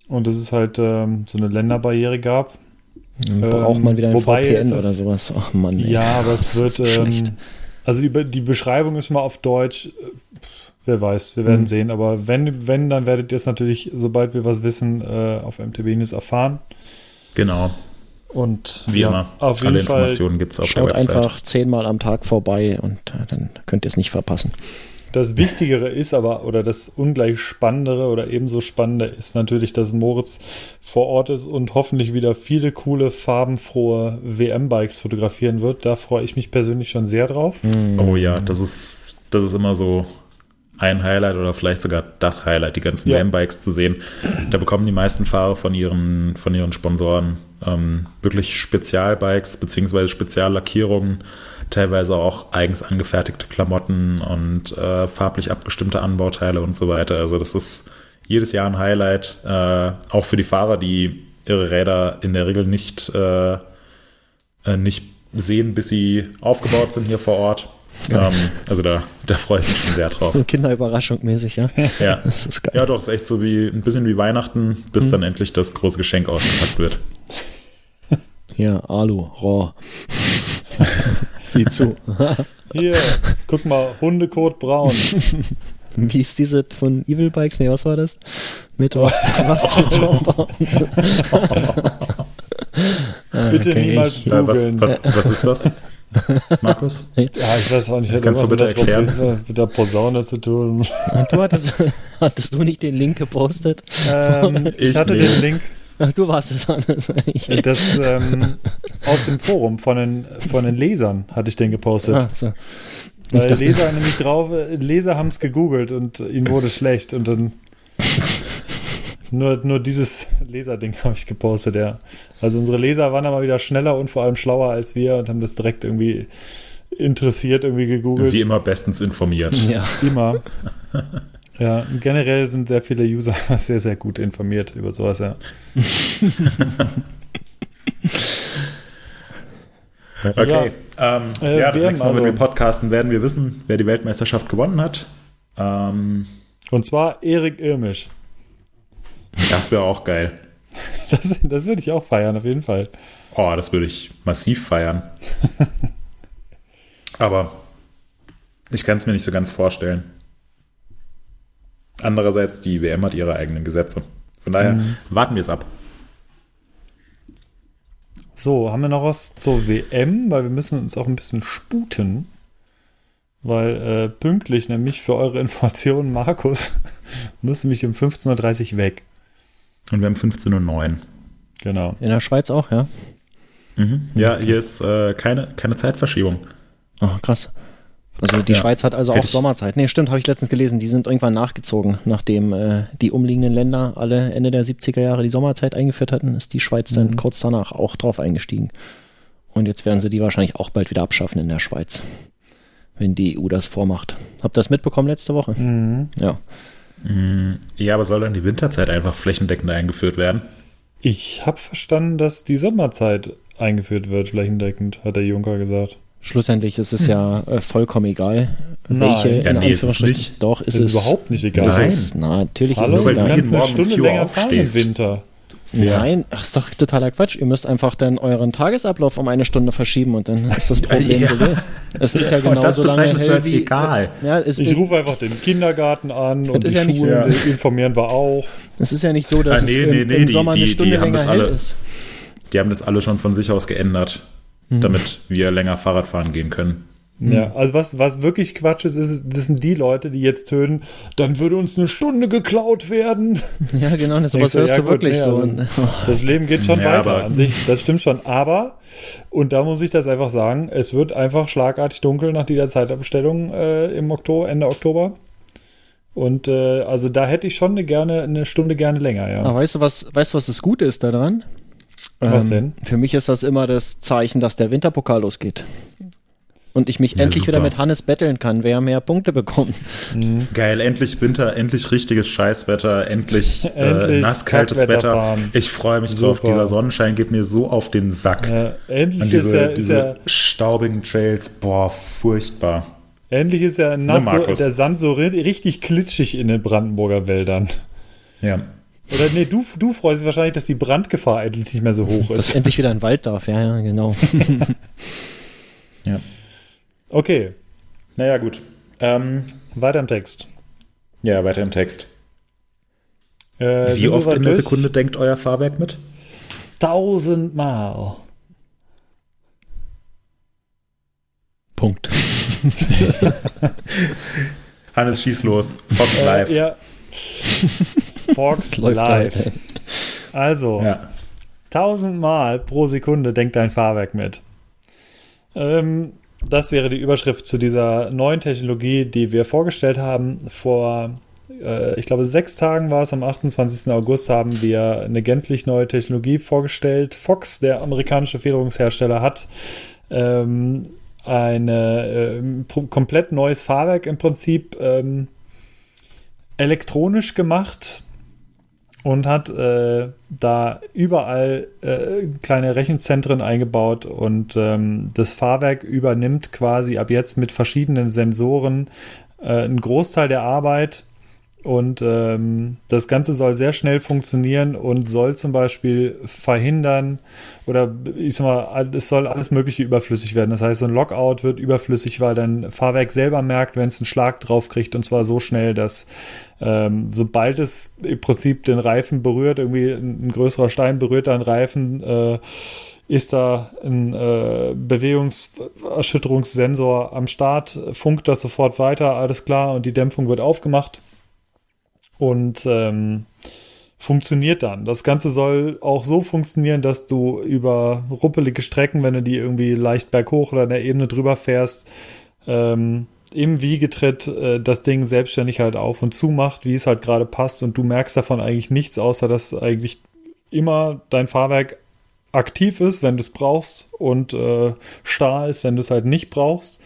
Und dass es halt ähm, so eine Länderbarriere gab. Dann braucht man wieder ein Ähm, wobei VPN oder ist- sowas. Ach Mann. ey. Ja, aber es Das wird. ist so schlecht. Ähm, also die, Be- die Beschreibung ist mal auf Deutsch. Äh, pff, Wer weiß, wir werden Mhm. sehen. Aber wenn, wenn, dann werdet ihr es natürlich, sobald wir was wissen, äh, auf MTB News erfahren. genau, Und wie ja, immer, auf alle jeden Fall. Informationen gibt es auf Schaut der Website. einfach zehnmal am Tag vorbei und äh, dann könnt ihr es nicht verpassen. Das Wichtigere ist aber, oder das ungleich Spannendere oder ebenso Spannende ist natürlich, dass Moritz vor Ort ist und hoffentlich wieder viele coole, farbenfrohe WM-Bikes fotografieren wird. Da freue ich mich persönlich schon sehr drauf. Oh ja, das ist, das ist immer so ein Highlight oder vielleicht sogar das Highlight, die ganzen Ja. WM-Bikes zu sehen. Da bekommen die meisten Fahrer von ihren, von ihren Sponsoren ähm, wirklich Spezialbikes beziehungsweise Speziallackierungen, teilweise auch eigens angefertigte Klamotten und äh, farblich abgestimmte Anbauteile und so weiter. Also das ist jedes Jahr ein Highlight, äh, auch für die Fahrer, die ihre Räder in der Regel nicht, äh, äh, nicht sehen, bis sie aufgebaut sind hier vor Ort. Ähm, also da, da freue ich mich schon sehr drauf. So Kinderüberraschung mäßig, ja. Ja. Das ist geil. ja, doch, ist echt so wie ein bisschen wie Weihnachten, bis dann endlich das große Geschenk ausgepackt wird. Hier, Alu, Rohr. Sieh zu. Hier, guck mal, Hundekot braun. Wie ist diese von Evil Bikes? Nee, was war das? Mit was? was Ah, Bitte okay, niemals Äh, was, googeln. was, was ist das, Markus? Ja, ich weiß auch nicht. hat Kannst du bitte mit der erklären? Trompete, Mit der Posaune zu tun. Und du hattest, hattest du nicht den Link gepostet? Ähm, ich, Ich hatte nicht. den Link Ach, du warst es, Hannes. Ich, das, ähm, aus dem Forum von den, von den Lesern, hatte ich den gepostet. ah, so. Weil dachte- Leser nämlich drauf, Leser haben es gegoogelt und ihnen wurde schlecht und dann nur, nur dieses Leserding habe ich gepostet, ja. Also unsere Leser waren aber wieder schneller und vor allem schlauer als wir und haben das direkt irgendwie interessiert irgendwie gegoogelt. Wie immer bestens informiert. Ja. Immer. Ja, generell sind sehr viele User sehr, sehr gut informiert über sowas, ja. Okay. Ähm, Äh, ja, das nächste Mal, wenn also- wir podcasten, werden wir wissen, wer die Weltmeisterschaft gewonnen hat. Ähm, Und zwar Erik Irmisch. Das wäre auch geil. Das, das würde ich auch feiern, auf jeden Fall. Oh, das würde ich massiv feiern. Aber ich kann es mir nicht so ganz vorstellen. Andererseits, die WM hat ihre eigenen Gesetze. Von daher Mhm. warten wir es ab. So, haben wir noch was zur WM? Weil wir müssen uns auch ein bisschen sputen. Weil äh, pünktlich, nämlich für eure Informationen, Markus, muss nämlich um 15.30 Uhr weg. Und wir haben 15.09 Uhr. Genau. In der Schweiz auch, ja. Mhm. Ja, hier ist äh, keine, keine Zeitverschiebung. Oh, krass. Also die Ja. Schweiz hat also auch Sommerzeit. Nee, stimmt, habe ich letztens gelesen. Die sind irgendwann nachgezogen. Nachdem äh, die umliegenden Länder alle Ende der 70er Jahre die Sommerzeit eingeführt hatten, ist die Schweiz dann Mhm. kurz danach auch drauf eingestiegen. Und jetzt werden sie die wahrscheinlich auch bald wieder abschaffen in der Schweiz. Wenn die EU das vormacht. Habt ihr das mitbekommen letzte Woche? Mhm. Ja. Mm, Ja, aber soll dann die Winterzeit einfach flächendeckend eingeführt werden? Ich habe verstanden, dass die Sommerzeit eingeführt wird, flächendeckend, hat der Juncker gesagt. Schlussendlich ist es ja äh, vollkommen egal, Nein. welche Ja, in nee, ist es Anführungsstrichen. nicht. Doch, ist Das es ist überhaupt nicht egal. Ist Nein. na, natürlich Hallo, ist es weil du du egal. kannst eine Stunde 4 Uhr länger fahren im. Winter. Nein, ach, ist doch totaler Quatsch. Ihr müsst einfach dann euren Tagesablauf um eine Stunde verschieben und dann ist das Problem Ja. gelöst. Es ist ja genau so lange hell wie egal. Ja, es, Ich rufe einfach den Kindergarten an und ist die ja Schulen so. die informieren wir auch. es ist ja nicht so, dass Ah, nee, es im, nee, nee, im die- Sommer eine die- Stunde die länger das hell alle- ist. Die haben das alle schon von sich aus geändert, Mhm. damit wir länger Fahrrad fahren gehen können. Ja, also was, was wirklich Quatsch ist, ist, das sind die Leute, die jetzt tönen, dann würde uns eine Stunde geklaut werden. Ja, genau, das du, hörst ja du gut, wirklich nee, so. also- Das Leben geht schon Ja, weiter an sich, das stimmt schon. Aber, und da muss ich das einfach sagen, es wird einfach schlagartig dunkel nach dieser Zeitabstellung äh, im Oktober, Ende Oktober. Und äh, also da hätte ich schon eine, gerne, eine Stunde gerne länger, ja. Aber weißt du, was, weißt du, was das Gute ist daran? Was Ähm, denn? Für mich ist das immer das Zeichen, dass der Winterpokal losgeht. Und ich mich Ja, endlich wieder super. mit Hannes betteln kann, wer mehr Punkte bekommt. Geil, endlich Winter, endlich richtiges Scheißwetter, endlich, äh, Endlich nasskaltes Kackwetter Wetter. fahren. Ich freue mich drauf. Super. Dieser Sonnenschein geht mir so auf den Sack. Ja, endlich Und ist diese, ist diese ja staubigen Trails, boah, furchtbar. Endlich ist ja nass, so, der Sand so ri- richtig klitschig in den Brandenburger Wäldern. Ja. Oder nee, du, du freust dich wahrscheinlich, dass die Brandgefahr endlich nicht mehr so hoch Dass ist. endlich wieder ein Wald darf, ja, ja, genau. ja. Okay, Naja, gut. Ähm, weiter im Text. ja, weiter im Text. Äh, Wie oft in der durch? Sekunde denkt euer Fahrwerk mit? Tausendmal. Punkt. Hannes, schieß los. Fox live. Äh, ja. Läuft live. Also, Ja. tausendmal pro Sekunde denkt dein Fahrwerk mit. Ähm, das wäre die Überschrift zu dieser neuen Technologie, die wir vorgestellt haben. Vor, äh, ich glaube, sechs Tagen war es, am 28. August haben wir eine gänzlich neue Technologie vorgestellt. Fox, der amerikanische Federungshersteller, hat ähm, eine ähm, pro- komplett neues Fahrwerk im Prinzip ähm, elektronisch gemacht und hat äh, da überall äh, kleine Rechenzentren eingebaut und ähm, das Fahrwerk übernimmt quasi ab jetzt mit verschiedenen Sensoren äh, einen Großteil der Arbeit und ähm, das Ganze soll sehr schnell funktionieren und soll zum Beispiel verhindern oder ich sag mal, es soll alles Mögliche überflüssig werden. Das heißt, so ein Lockout wird überflüssig, weil dein Fahrwerk selber merkt, wenn es einen Schlag drauf kriegt und zwar so schnell, dass ähm, sobald es im Prinzip den Reifen berührt, irgendwie ein, ein größerer Stein berührt deinen Reifen, äh, ist da ein äh, Bewegungserschütterungssensor am Start, funkt das sofort weiter, alles klar, und die Dämpfung wird aufgemacht und ähm, funktioniert dann. Das Ganze soll auch so funktionieren, dass du über ruppelige Strecken, wenn du die irgendwie leicht berghoch oder in der Ebene drüber fährst, ähm, im Wiegetritt äh, das Ding selbstständig halt auf und zu macht, wie es halt gerade passt und du merkst davon eigentlich nichts, außer dass eigentlich immer dein Fahrwerk aktiv ist, wenn du es brauchst und äh, starr ist, wenn du es halt nicht brauchst.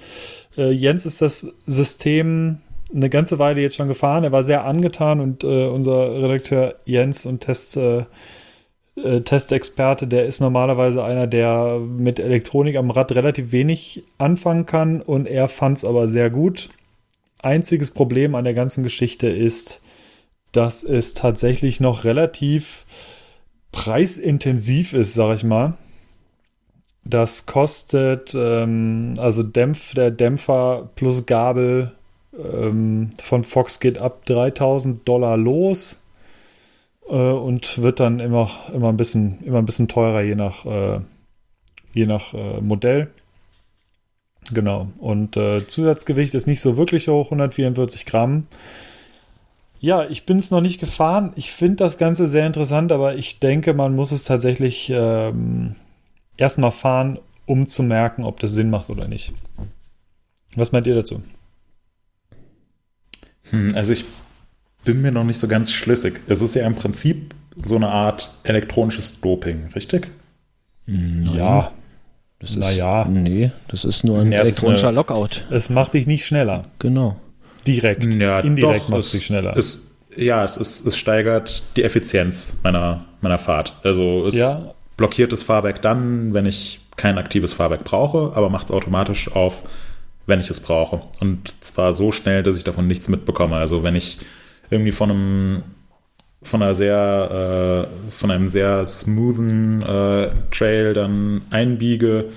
Äh, Jens ist das System eine ganze Weile jetzt schon gefahren. Er war sehr angetan und äh, unser Redakteur Jens und Test, äh, äh, Testexperte, der ist normalerweise einer, der mit Elektronik am Rad relativ wenig anfangen kann und er fand es aber sehr gut. Einziges Problem an der ganzen Geschichte ist, dass es tatsächlich noch relativ preisintensiv ist, sag ich mal. Das kostet, ähm, also Dämpf, der Dämpfer plus Gabel ähm, von Fox geht ab 3000 Dollar los äh, und wird dann immer, immer, ein bisschen, immer ein bisschen teurer, je nach, äh, je nach äh, Modell. Genau. Und äh, Zusatzgewicht ist nicht so wirklich hoch, 144 Gramm. Ja, ich bin es noch nicht gefahren. Ich finde das Ganze sehr interessant, aber ich denke, man muss es tatsächlich ähm, erstmal fahren, um zu merken, ob das Sinn macht oder nicht. Was meint ihr dazu? Hm, also ich bin mir noch nicht so ganz schlüssig. Es ist ja im Prinzip so eine Art elektronisches Doping, richtig? Nein. Ja. Das ist, naja. Nee, das ist nur ein Erst elektronischer eine, Lockout. Es macht dich nicht schneller. Genau. Direkt. Ja, Indirekt macht es dich schneller. Es, ja, es, ist, es steigert die Effizienz meiner, meiner Fahrt. Also es ja. blockiert das Fahrwerk dann, wenn ich kein aktives Fahrwerk brauche, aber macht es automatisch auf, wenn ich es brauche. Und zwar so schnell, dass ich davon nichts mitbekomme. Also wenn ich irgendwie von einem von einer sehr äh, von einem sehr smoothen äh, Trail dann einbiege,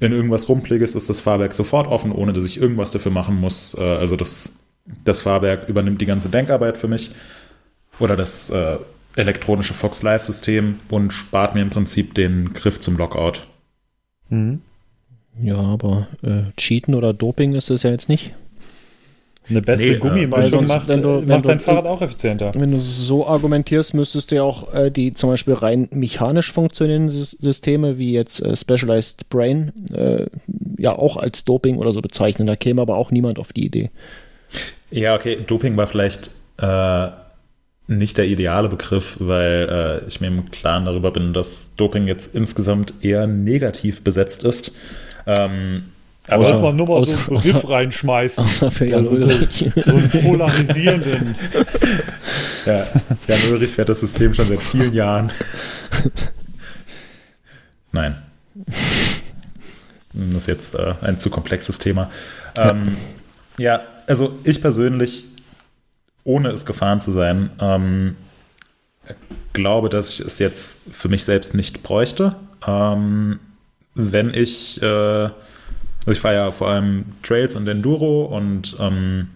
in irgendwas rumpliges, ist das Fahrwerk sofort offen, ohne dass ich irgendwas dafür machen muss. Äh, also das, das Fahrwerk übernimmt die ganze Denkarbeit für mich. Oder das äh, elektronische Fox Live-System und spart mir im Prinzip den Griff zum Lockout. Mhm. Ja, aber äh, Cheaten oder Doping ist es ja jetzt nicht. Eine bessere nee, äh, macht, wenn du, macht wenn dein du, Fahrrad auch effizienter. Wenn du so argumentierst, müsstest du ja auch äh, die zum Beispiel rein mechanisch funktionierenden Systeme wie jetzt äh, Specialized Brain äh, ja auch als Doping oder so bezeichnen. Da käme aber auch niemand auf die Idee. Ja, okay, Doping war vielleicht äh, nicht der ideale Begriff, weil äh, ich mir im Klaren darüber bin, dass Doping jetzt insgesamt eher negativ besetzt ist. Ähm, aber außer, man nur mal außer, so einen Begriff außer, reinschmeißen. Außer für Jan also so, so einen polarisierenden. ja, Jan Ulrich fährt das System schon seit vielen Jahren. Nein. Das ist jetzt äh, ein zu komplexes Thema. Ähm, ja. ja. also ich persönlich, ohne es gefahren zu sein, ähm, glaube, dass ich es jetzt für mich selbst nicht bräuchte. Ähm, wenn ich äh, also ich fahre ja vor allem Trails und Enduro und ähm,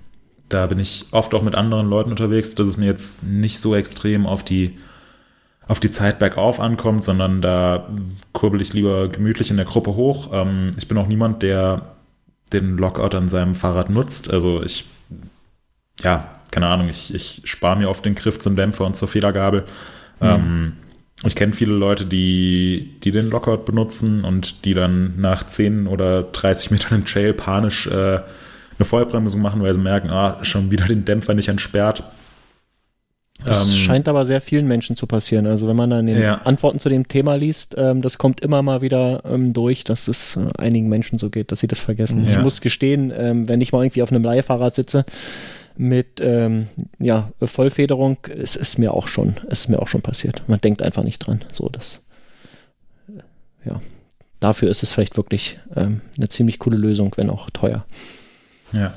da bin ich oft auch mit anderen Leuten unterwegs, dass es mir jetzt nicht so extrem auf die, auf die Zeit bergauf ankommt, sondern da kurbel ich lieber gemütlich in der Gruppe hoch. Ähm, ich bin auch niemand, der den Lockout an seinem Fahrrad nutzt. Also ich, ja, keine Ahnung, ich, ich spare mir oft den Griff zum Dämpfer und zur Federgabel. Mhm. Ähm, ich kenne viele Leute, die, die den Lockout benutzen und die dann nach 10 oder 30 Metern im Trail panisch äh, eine Vollbremsung machen, weil sie merken, ah, schon wieder den Dämpfer nicht entsperrt. Das ähm, scheint aber sehr vielen Menschen zu passieren. Also wenn man dann den ja. Antworten zu dem Thema liest, ähm, das kommt immer mal wieder ähm, durch, dass es äh, einigen Menschen so geht, dass sie das vergessen. Ja. Ich muss gestehen, ähm, wenn ich mal irgendwie auf einem Leihfahrrad sitze, mit ähm, ja, Vollfederung, es ist mir auch schon, ist mir auch schon passiert. Man denkt einfach nicht dran. So, das, äh, ja, dafür ist es vielleicht wirklich ähm, eine ziemlich coole Lösung, wenn auch teuer. Ja.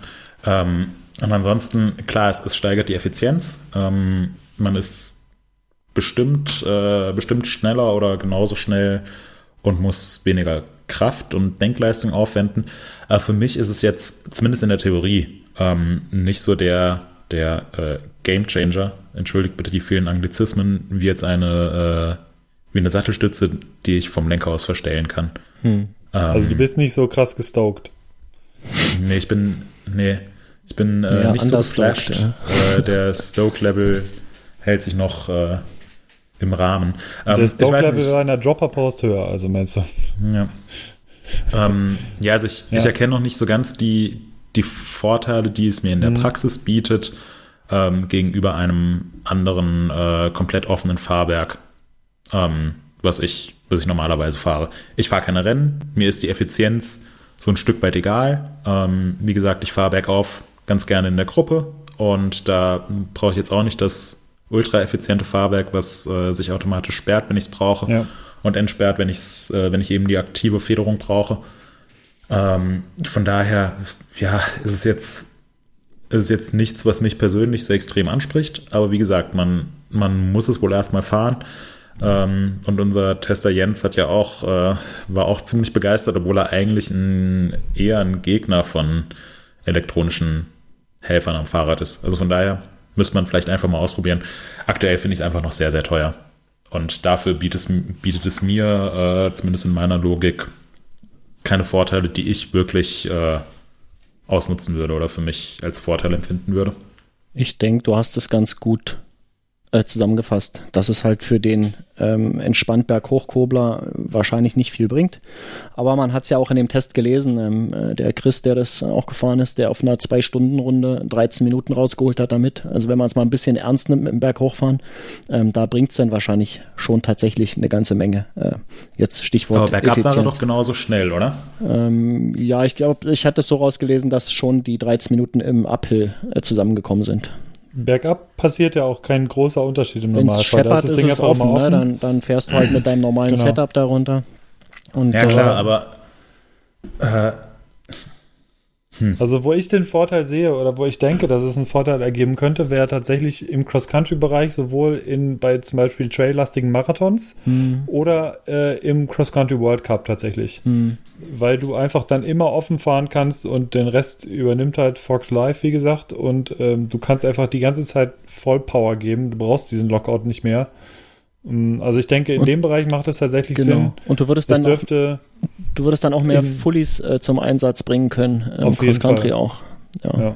Ähm, und ansonsten, klar, es, es steigert die Effizienz. Ähm, man ist bestimmt, äh, bestimmt schneller oder genauso schnell und muss weniger Kraft und Denkleistung aufwenden. Aber für mich ist es jetzt, zumindest in der Theorie, ähm, nicht so der, der äh, Game Changer, entschuldigt bitte die vielen Anglizismen, wie jetzt eine, äh, wie eine Sattelstütze, die ich vom Lenker aus verstellen kann. Hm. Ähm, also du bist nicht so krass gestoked. Nee, ich bin, nee, ich bin äh, ja, nicht so geflasht. Ja. Äh, der Stoke-Level hält sich noch äh, im Rahmen. Ähm, der Stoke-Level war in der Dropper-Post höher, also meinst du? Ja. ähm, ja, also ich, ja. ich erkenne noch nicht so ganz die, die Vorteile, die es mir in der mhm. Praxis bietet, ähm, gegenüber einem anderen äh, komplett offenen Fahrwerk, ähm, was, ich, was ich normalerweise fahre. Ich fahre keine Rennen, mir ist die Effizienz so ein Stück weit egal. Ähm, wie gesagt, ich fahre bergauf ganz gerne in der Gruppe und da brauche ich jetzt auch nicht das ultra effiziente Fahrwerk, was äh, sich automatisch sperrt, wenn ich es brauche ja. und entsperrt, wenn, ich's, äh, wenn ich eben die aktive Federung brauche. Ähm, von daher, ja, ist es jetzt ist jetzt nichts, was mich persönlich so extrem anspricht, aber wie gesagt, man, man muss es wohl erstmal fahren. Ähm, und unser Tester Jens hat ja auch, äh, war auch ziemlich begeistert, obwohl er eigentlich ein, eher ein Gegner von elektronischen Helfern am Fahrrad ist. Also von daher müsste man vielleicht einfach mal ausprobieren. Aktuell finde ich es einfach noch sehr, sehr teuer. Und dafür bietet es, bietet es mir, äh, zumindest in meiner Logik, keine Vorteile, die ich wirklich äh, ausnutzen würde oder für mich als Vorteil empfinden würde. Ich denke, du hast es ganz gut äh, zusammengefasst, dass es halt für den ähm, entspannt Berghochkobler wahrscheinlich nicht viel bringt. Aber man hat es ja auch in dem Test gelesen, ähm, äh, der Chris, der das auch gefahren ist, der auf einer Zwei-Stunden-Runde 13 Minuten rausgeholt hat damit. Also wenn man es mal ein bisschen ernst nimmt mit dem Berghochfahren, ähm, da bringt es dann wahrscheinlich schon tatsächlich eine ganze Menge. Äh, jetzt Stichwort Aber bergab war er doch genauso schnell, oder? Ähm, ja, ich glaube, ich hatte es so rausgelesen, dass schon die 13 Minuten im Uphill äh, zusammengekommen sind. Bergab passiert ja auch kein großer Unterschied im Wenn's Normalfall. Da scheppert, ist, das Ding es offen, mal ne? dann, dann fährst du halt mit deinem normalen Genau. Setup darunter. Und, Ja, klar, äh, aber äh, Also wo ich den Vorteil sehe oder wo ich denke, dass es einen Vorteil ergeben könnte, wäre tatsächlich im Cross-Country-Bereich sowohl in bei zum Beispiel traillastigen Marathons Hm, oder äh, im Cross-Country World Cup tatsächlich. hm. Weil du einfach dann immer offen fahren kannst und den Rest übernimmt halt Fox Live, wie gesagt, und ähm, du kannst einfach die ganze Zeit Vollpower geben. Du brauchst diesen Lockout nicht mehr. Mm, Also ich denke, in Und- dem Bereich macht es tatsächlich Genau. Sinn. Und du würdest dann auch, du würdest dann auch mehr in- Fullies äh, zum Einsatz bringen können. Im Auf jeden Cross-Country Fall. auch. Ja. Ja.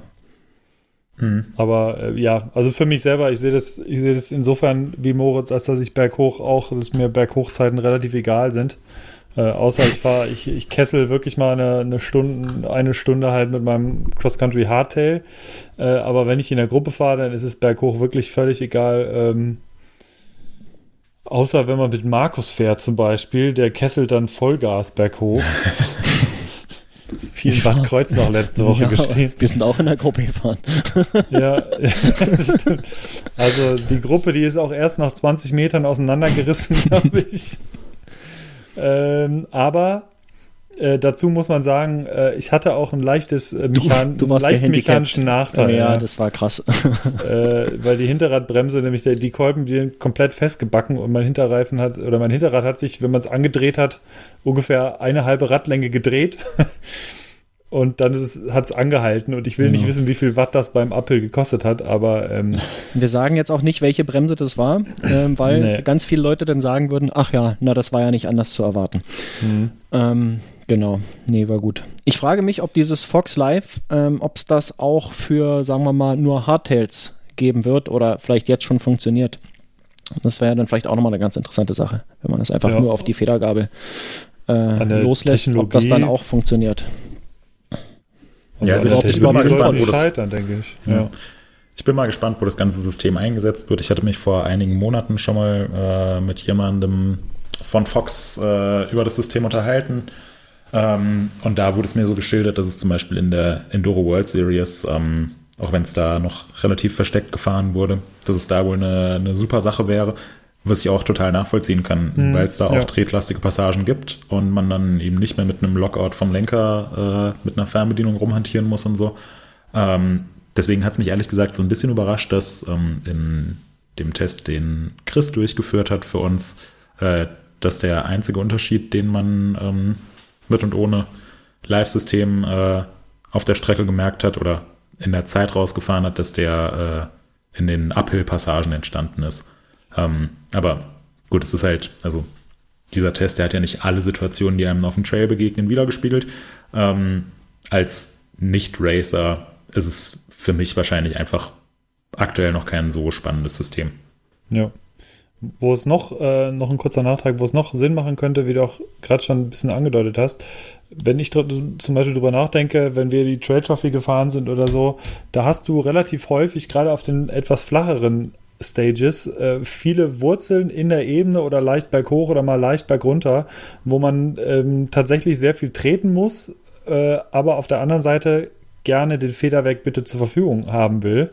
hm. Aber äh, ja, also für mich selber, ich sehe das, ich sehe das insofern wie Moritz, als dass ich berghoch auch, dass mir Berghochzeiten relativ egal sind. Äh, außer ich fahre, ich, ich kessel wirklich mal eine, eine Stunde, eine Stunde halt mit meinem Cross-Country Hardtail. Äh, aber wenn ich in der Gruppe fahre, dann ist es berghoch wirklich völlig egal. Ähm, außer wenn man mit Markus fährt zum Beispiel, der kesselt dann Vollgas berghoch. Viel in Bad Kreuznach letzte Woche Ja, gestehen. wir sind auch in der Gruppe gefahren. Ja, stimmt. also die Gruppe, die ist auch erst nach 20 Metern auseinandergerissen, glaube ich. Ähm, aber äh, dazu muss man sagen, äh, ich hatte auch ein leichtes äh, Mechan du warst einen mechanischen Nachteil. ja, ja, das war krass. äh, weil die Hinterradbremse, nämlich der, die Kolben, die sind komplett festgebacken und mein Hinterreifen hat, oder mein Hinterrad hat sich, wenn man es angedreht hat, ungefähr eine halbe Radlänge gedreht. Und dann hat es angehalten und ich will nicht Genau. wissen, wie viel Watt das beim Apple gekostet hat, aber ähm, Wir sagen jetzt auch nicht, welche Bremse das war, ähm, weil Nee. ganz viele Leute dann sagen würden, ach ja, na, das war ja nicht anders zu erwarten. Mhm. Ähm, genau, nee, war gut. Ich frage mich, ob dieses Fox Live, ähm, ob es das auch für, sagen wir mal, nur Hardtails geben wird oder vielleicht jetzt schon funktioniert. Das wäre dann vielleicht auch nochmal eine ganz interessante Sache, wenn man das einfach Ja. nur auf die Federgabel äh, loslässt, ob das dann Technologie- auch funktioniert. Ja, also also ich bin mal gespannt, nicht wo das- scheitern, denke ich. Ja. Ja. Ich bin mal gespannt, wo das ganze System eingesetzt wird. Ich hatte mich vor einigen Monaten schon mal äh, mit jemandem von Fox äh, über das System unterhalten. Ähm, und da wurde es mir so geschildert, dass es zum Beispiel in der Enduro World Series, ähm, auch wenn es da noch relativ versteckt gefahren wurde, dass es da wohl eine, eine super Sache wäre, was ich auch total nachvollziehen kann, Hm, weil es da auch ja. tretlastige Passagen gibt und man dann eben nicht mehr mit einem Lockout vom Lenker äh, mit einer Fernbedienung rumhantieren muss und so. Ähm, deswegen hat es mich ehrlich gesagt so ein bisschen überrascht, dass ähm, in dem Test, den Chris durchgeführt hat für uns, äh, dass der einzige Unterschied, den man ähm, mit und ohne Live-System äh, auf der Strecke gemerkt hat oder in der Zeit rausgefahren hat, dass der äh, in den Uphill-Passagen entstanden ist. Ähm, aber gut, es ist halt, also dieser Test, der hat ja nicht alle Situationen, die einem auf dem Trail begegnen, wiedergespiegelt. Ähm, als Nicht-Racer ist es für mich wahrscheinlich einfach aktuell noch kein so spannendes System. Ja. Wo es noch, äh, noch ein kurzer Nachtrag, wo es noch Sinn machen könnte, wie du auch gerade schon ein bisschen angedeutet hast, wenn ich zum Beispiel drüber nachdenke, wenn wir die Trail Trophy gefahren sind oder so, da hast du relativ häufig, gerade auf den etwas flacheren Stages, äh, viele Wurzeln in der Ebene oder leicht berghoch oder mal leicht bergunter, wo man ähm, tatsächlich sehr viel treten muss, äh, aber auf der anderen Seite gerne den Federweg bitte zur Verfügung haben will.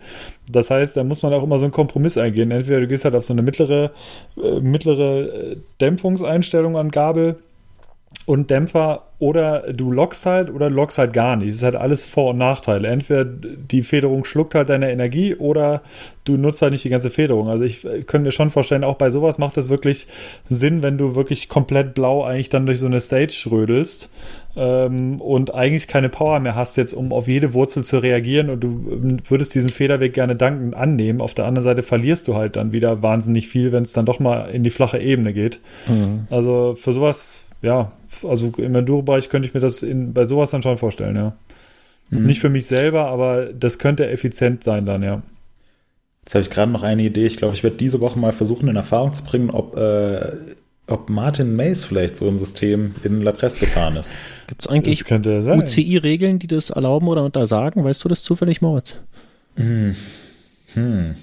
Das heißt, da muss man auch immer so einen Kompromiss eingehen. Entweder du gehst halt auf so eine mittlere, äh, mittlere äh, Dämpfungseinstellung an Gabel und Dämpfer oder du lockst halt oder lockst halt gar nicht. Es ist halt alles Vor- und Nachteile. Entweder die Federung schluckt halt deine Energie oder du nutzt halt nicht die ganze Federung. Also ich äh, könnte mir schon vorstellen, auch bei sowas macht es wirklich Sinn, wenn du wirklich komplett blau eigentlich dann durch so eine Stage rödelst ähm, und eigentlich keine Power mehr hast jetzt, um auf jede Wurzel zu reagieren und du ähm, würdest diesen Federweg gerne dankend annehmen. Auf der anderen Seite verlierst du halt dann wieder wahnsinnig viel, wenn es dann doch mal in die flache Ebene geht. Mhm. Also für sowas ja, also im Enduro-Bereich könnte ich mir das in, bei sowas dann schon vorstellen, ja. Mhm. Nicht für mich selber, aber das könnte effizient sein dann, ja. Jetzt habe ich gerade noch eine Idee. Ich glaube, ich werde diese Woche mal versuchen, in Erfahrung zu bringen, ob, äh, ob Martin Mays vielleicht so ein System in La Presse gefahren ist. Gibt es eigentlich UCI-Regeln, die das erlauben oder untersagen? Weißt du das zufällig, Moritz? Hm. Hm.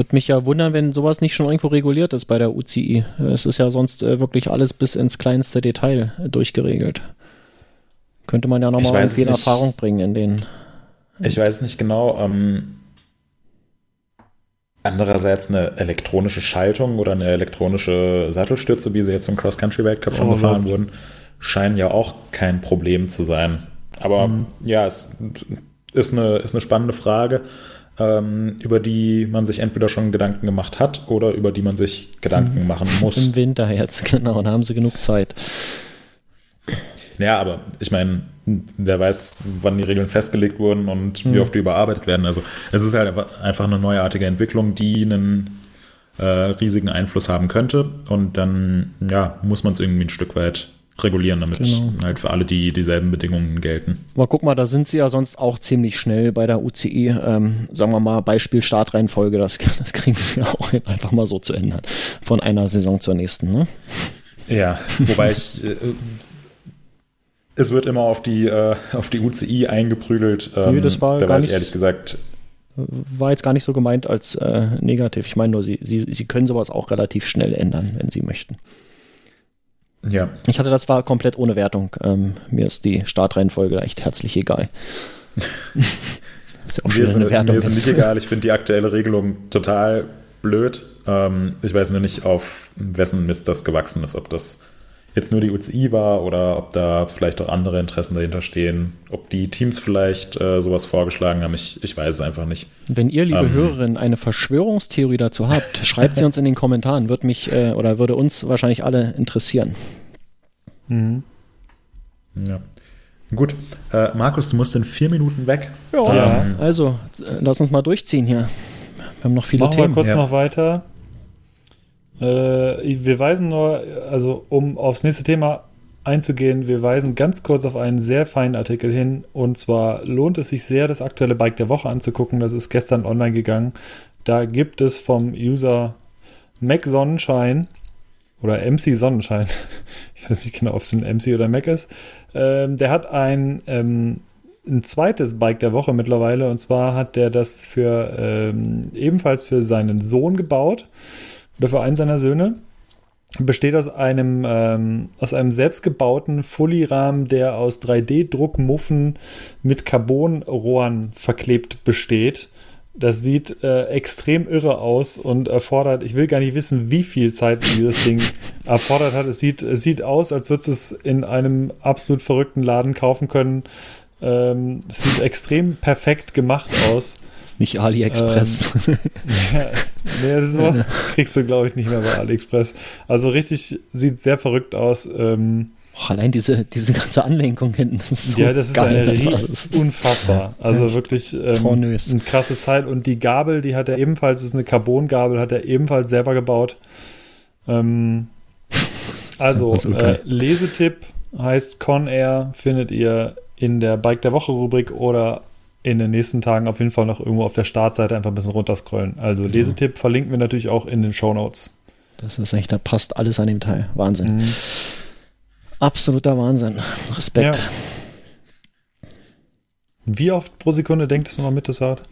Würde mich ja wundern, wenn sowas nicht schon irgendwo reguliert ist bei der UCI. Es ist ja sonst äh, wirklich alles bis ins kleinste Detail äh, durchgeregelt. Könnte man ja nochmal irgendwie in Erfahrung bringen in den. Ich weiß nicht genau. Ähm, andererseits eine elektronische Schaltung oder eine elektronische Sattelstütze, wie sie jetzt im Cross-Country-Weltcup schon oh, gefahren Gott. wurden, scheinen ja auch kein Problem zu sein. Aber mhm. ja, es ist eine, ist eine spannende Frage ähm, über die man sich entweder schon Gedanken gemacht hat oder über die man sich Gedanken mhm. machen muss. Im Winter jetzt, genau, da haben sie genug Zeit. Ja, aber ich meine, wer weiß, wann die Regeln festgelegt wurden und mhm. wie oft die überarbeitet werden. Also es ist halt einfach eine neuartige Entwicklung, die einen äh, riesigen Einfluss haben könnte. Und dann ja, muss man es irgendwie ein Stück weit regulieren, damit genau. halt für alle die dieselben Bedingungen gelten. Aber guck mal, da sind sie ja sonst auch ziemlich schnell bei der UCI. Ähm, sagen wir mal, Beispiel Startreihenfolge, das, das kriegen sie ja auch einfach mal so zu ändern. Von einer Saison zur nächsten, ne? Ja, wobei ich. Äh, es wird immer auf die, äh, auf die UCI eingeprügelt. Ähm, nee, das war da gar weiß nicht, ehrlich gesagt. War jetzt gar nicht so gemeint als äh, negativ. Ich meine nur, sie, sie, sie können sowas auch relativ schnell ändern, wenn sie möchten. Ja. Ich hatte das war komplett ohne Wertung. Ähm, mir ist die Startreihenfolge echt herzlich egal. ist ja auch mir ist, eine Wertung mir ist nicht egal. Ich finde die aktuelle Regelung total blöd. Ähm, ich weiß nur nicht, auf wessen Mist das gewachsen ist. Ob das jetzt nur die UCI war oder ob da vielleicht auch andere Interessen dahinter stehen, ob die Teams vielleicht äh, sowas vorgeschlagen haben, ich, ich weiß es einfach nicht. Wenn ihr, liebe ähm, Hörerinnen, eine Verschwörungstheorie dazu habt, schreibt sie uns in den Kommentaren, würde mich äh, oder würde uns wahrscheinlich alle interessieren. Mhm. Ja. Gut, äh, Markus, du musst in vier Minuten weg. Ja, ähm, also äh, lass uns mal durchziehen hier. Wir haben noch viele Machen Themen. Wir kurz ja. noch weiter. Äh, wir weisen nur, also um aufs nächste Thema einzugehen, wir weisen ganz kurz auf einen sehr feinen Artikel hin. Und zwar lohnt es sich sehr, das aktuelle Bike der Woche anzugucken. Das ist gestern online gegangen. Da gibt es vom User Mac Sonnenschein oder MC Sonnenschein, ich weiß nicht genau, ob es ein MC oder Mac ist, ähm, der hat ein, ähm, ein zweites Bike der Woche mittlerweile und zwar hat der das für ähm, ebenfalls für seinen Sohn gebaut oder für einen seiner Söhne. Besteht aus einem, ähm, aus einem selbstgebauten Fully-Rahmen, der aus 3D-Druckmuffen mit Carbonrohren verklebt besteht. Das sieht äh, extrem irre aus und erfordert, ich will gar nicht wissen, wie viel Zeit dieses Ding erfordert hat. Es sieht, es sieht aus, als würdest du es in einem absolut verrückten Laden kaufen können. Ähm, es sieht extrem perfekt gemacht aus. Nicht AliExpress. Ähm, ja, nee, das sowas kriegst du, glaube ich, nicht mehr bei AliExpress. Also richtig, sieht sehr verrückt aus. Ähm, Oh, allein diese, diese ganze Anlenkung hinten, das ist so Ja, das ist. Eine ist unfassbar. Also wirklich ähm, ein krasses Teil. Und die Gabel, die hat er ebenfalls, ist eine Carbon-Gabel, hat er ebenfalls selber gebaut. Ähm, also, äh, Lesetipp heißt Con Air, findet ihr in der Bike der Woche Rubrik oder in den nächsten Tagen auf jeden Fall noch irgendwo auf der Startseite einfach ein bisschen runterscrollen. Also genau. Lesetipp verlinken wir natürlich auch in den Show Notes. Das ist echt, da passt alles an dem Teil. Wahnsinn. Mhm. Absoluter Wahnsinn. Respekt. Ja. Wie oft pro Sekunde denkt es nochmal mit, das Rad?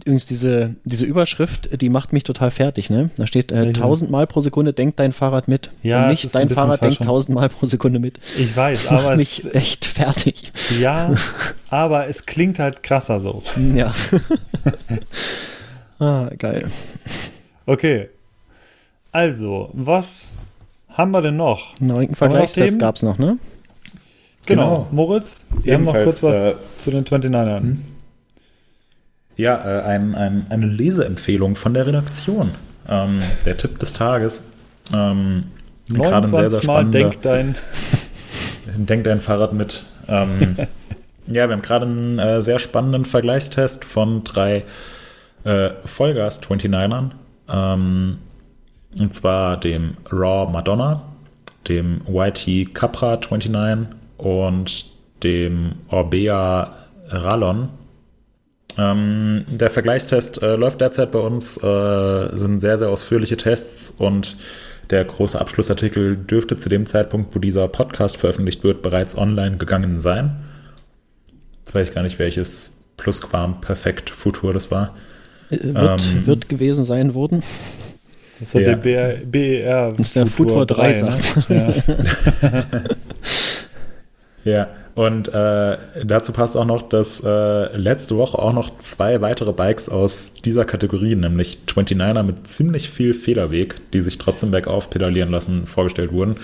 Übrigens, diese, diese Überschrift, die macht mich total fertig, ne? Da steht äh, 1000 Mal pro Sekunde denkt dein Fahrrad mit. Ja, und nicht dein Fahrrad denkt 1000 Mal pro Sekunde mit. Ich weiß, das aber. Macht mich es, echt fertig. Ja, aber es klingt halt krasser so. Ja. ah, geil. Okay. Also, was haben wir denn noch? Na, noch Vergleichstest gab es noch, ne? Genau. Genau. Moritz, wir haben noch Ebenfalls, kurz was äh, zu den 29ern. Ja, äh, ein, ein, eine Leseempfehlung von der Redaktion. Ähm, der Tipp des Tages. Ähm, gerade ein sehr, sehr 29 Mal denk dein. Denk dein Fahrrad mit. Ähm, ja, wir haben gerade einen äh, sehr spannenden Vergleichstest von drei äh, Vollgas 29ern. Ähm, und zwar dem Raw Madonna, dem YT Capra 29 und dem Orbea Rallon. Ähm, der Vergleichstest äh, läuft derzeit bei uns, äh, sind sehr, sehr ausführliche Tests und der große Abschlussartikel dürfte zu dem Zeitpunkt, wo dieser Podcast veröffentlicht wird, bereits online gegangen sein. Jetzt weiß ich gar nicht, welches Plusquam Perfekt Futur das war. Äh, Wird, Ähm. wird gewesen sein worden. Das ist ja der BR, BER. Das ist der Futur 3, ne? sagt ja. Ja, und äh, dazu passt auch noch, dass äh, letzte Woche auch noch zwei weitere Bikes aus dieser Kategorie, nämlich 29er mit ziemlich viel Federweg, die sich trotzdem bergauf pedalieren lassen, vorgestellt wurden.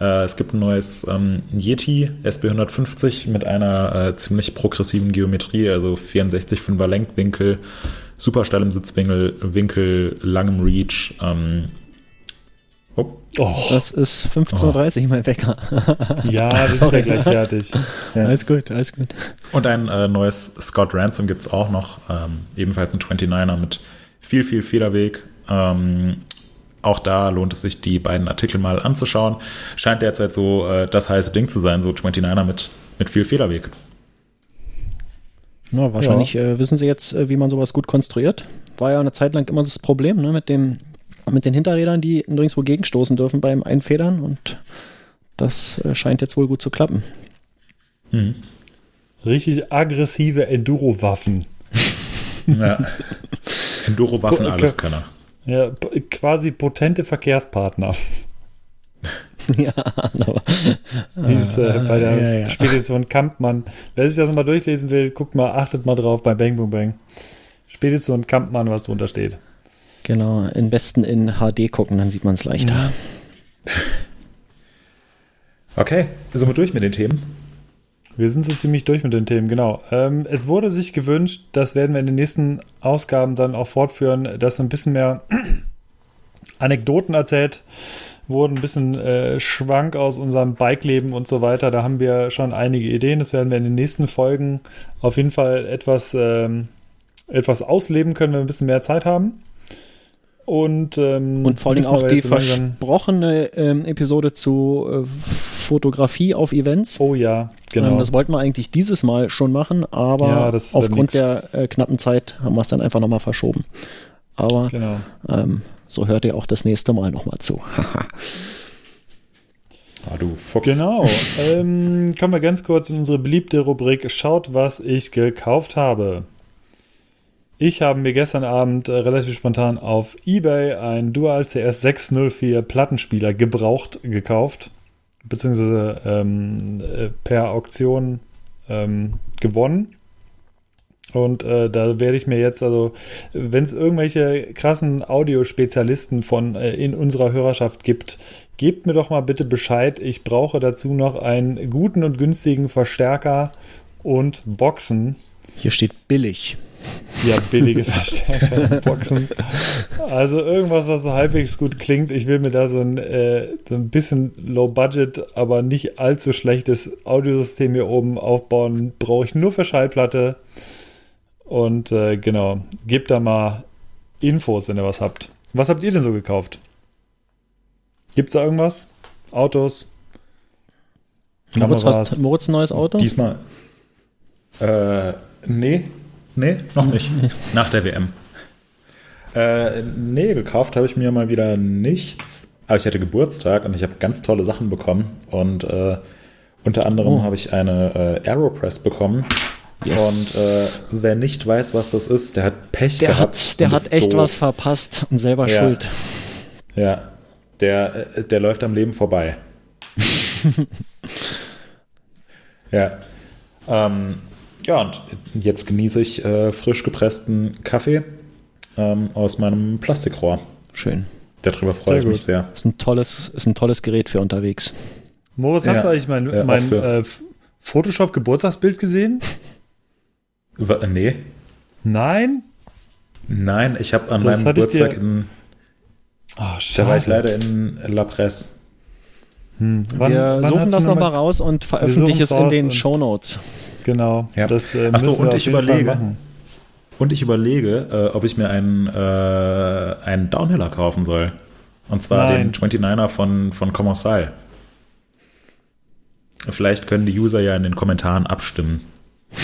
Äh, es gibt ein neues ähm, Yeti SB150 mit einer äh, ziemlich progressiven Geometrie, also 64,5er Lenkwinkel, super steilem Sitzwinkel, Winkel, langem Reach. Ähm, oh, Das ist 15.30 Uhr, mein Wecker. ja, wir sind ja gleich fertig. Alles gut, alles gut. Und ein äh, neues Scott Ransom gibt es auch noch. Ähm, ebenfalls ein 29er mit viel, viel Federweg. Ähm, auch da lohnt es sich, die beiden Artikel mal anzuschauen. Scheint derzeit so äh, das heiße Ding zu sein, so 29er mit, mit viel Federweg. Ja, wahrscheinlich äh, wissen sie jetzt, äh, wie man sowas gut konstruiert. War ja eine Zeit lang immer das Problem ne, mit, dem, mit den Hinterrädern, die nirgendwo gegenstoßen dürfen beim Einfedern. Und das äh, scheint jetzt wohl gut zu klappen. Mhm. Richtig aggressive Enduro-Waffen. Ja. Enduro-Waffen, alles Könner. Ja, quasi potente Verkehrspartner. ja, aber, Hieß äh, bei der ja, ja. Spedition Kampmann. Wer sich das mal durchlesen will, guckt mal, achtet mal drauf bei Bang Boom Bang. Spedition Kampmann, was drunter steht. Genau, am besten in HD gucken, dann sieht man es leichter. Okay, sind wir durch mit den Themen? Wir sind so ziemlich durch mit den Themen, genau. Ähm, es wurde sich gewünscht, das werden wir in den nächsten Ausgaben dann auch fortführen, dass ein bisschen mehr Anekdoten erzählt wurden, ein bisschen äh, Schwank aus unserem Bike-Leben und so weiter. Da haben wir schon einige Ideen. Das werden wir in den nächsten Folgen auf jeden Fall etwas, ähm, etwas ausleben können, wenn wir ein bisschen mehr Zeit haben. Und, ähm, Und vor allem auch die versprochene ähm, Episode zu äh, Fotografie auf Events. Oh ja, genau. Ähm, das wollten wir eigentlich dieses Mal schon machen, aber Ja, aufgrund nix. der äh, knappen Zeit haben wir es dann einfach nochmal verschoben. Aber genau. ähm, so hört ihr auch das nächste Mal nochmal zu. Ah, du Fuchs. Genau. ähm, kommen wir ganz kurz in unsere beliebte Rubrik Schaut, was ich gekauft habe. Ich habe mir gestern Abend äh, relativ spontan auf eBay ein Dual CS 604 Plattenspieler gebraucht gekauft, beziehungsweise ähm, äh, per Auktion ähm, gewonnen. Und äh, da werde ich mir jetzt, also, wenn es irgendwelche krassen Audiospezialisten von äh, in unserer Hörerschaft gibt, gebt mir doch mal bitte Bescheid. Ich brauche dazu noch einen guten und günstigen Verstärker und Boxen. Hier steht billig. Ja, billige Verstärker und Boxen. Also irgendwas, was so halbwegs gut klingt. Ich will mir da so ein, äh, so ein bisschen low budget, aber nicht allzu schlechtes Audiosystem hier oben aufbauen. Brauche ich nur für Schallplatte. Und äh, genau, gebt da mal Infos, wenn ihr was habt. Was habt ihr denn so gekauft? Gibt's da irgendwas? Autos? Moritz, hast Moritz ein neues Auto? Diesmal. Äh, nee, nee, noch nicht. Nach der WM. Äh, nee, gekauft habe ich mir mal wieder nichts. Aber ich hatte Geburtstag und ich habe ganz tolle Sachen bekommen. Und äh, unter anderem Oh. habe ich eine äh, Aeropress bekommen. Yes. Und äh, wer nicht weiß, was das ist, der hat Pech der gehabt. hat, der hat echt doof. was verpasst und selber Ja. schuld. Ja, der, äh, der läuft am Leben vorbei. ja. Ähm, ja, und jetzt genieße ich äh, frisch gepressten Kaffee ähm, aus meinem Plastikrohr. Schön. Darüber freue Sehr ich mich gut. sehr. Ist ein tolles, ist ein tolles Gerät für unterwegs. Moritz, Ja. hast du eigentlich mein, Ja, auch mein äh, Photoshop-Geburtstagsbild gesehen? Wa- Nee, Nein? nein, ich habe an Das meinem Geburtstag dir- in, Oh, da war ich leider in La Presse. Hm. Wann- wir wann suchen das nochmal mal- raus und veröffentlichen es in den und- Show Notes. Genau. Ja. Das äh, Ach so, müssen und wir ich überlege. Und ich überlege, äh, ob ich mir einen, äh, einen Downhiller kaufen soll. Und zwar Nein. den 29er von, von Commensal. Vielleicht können die User ja in den Kommentaren abstimmen.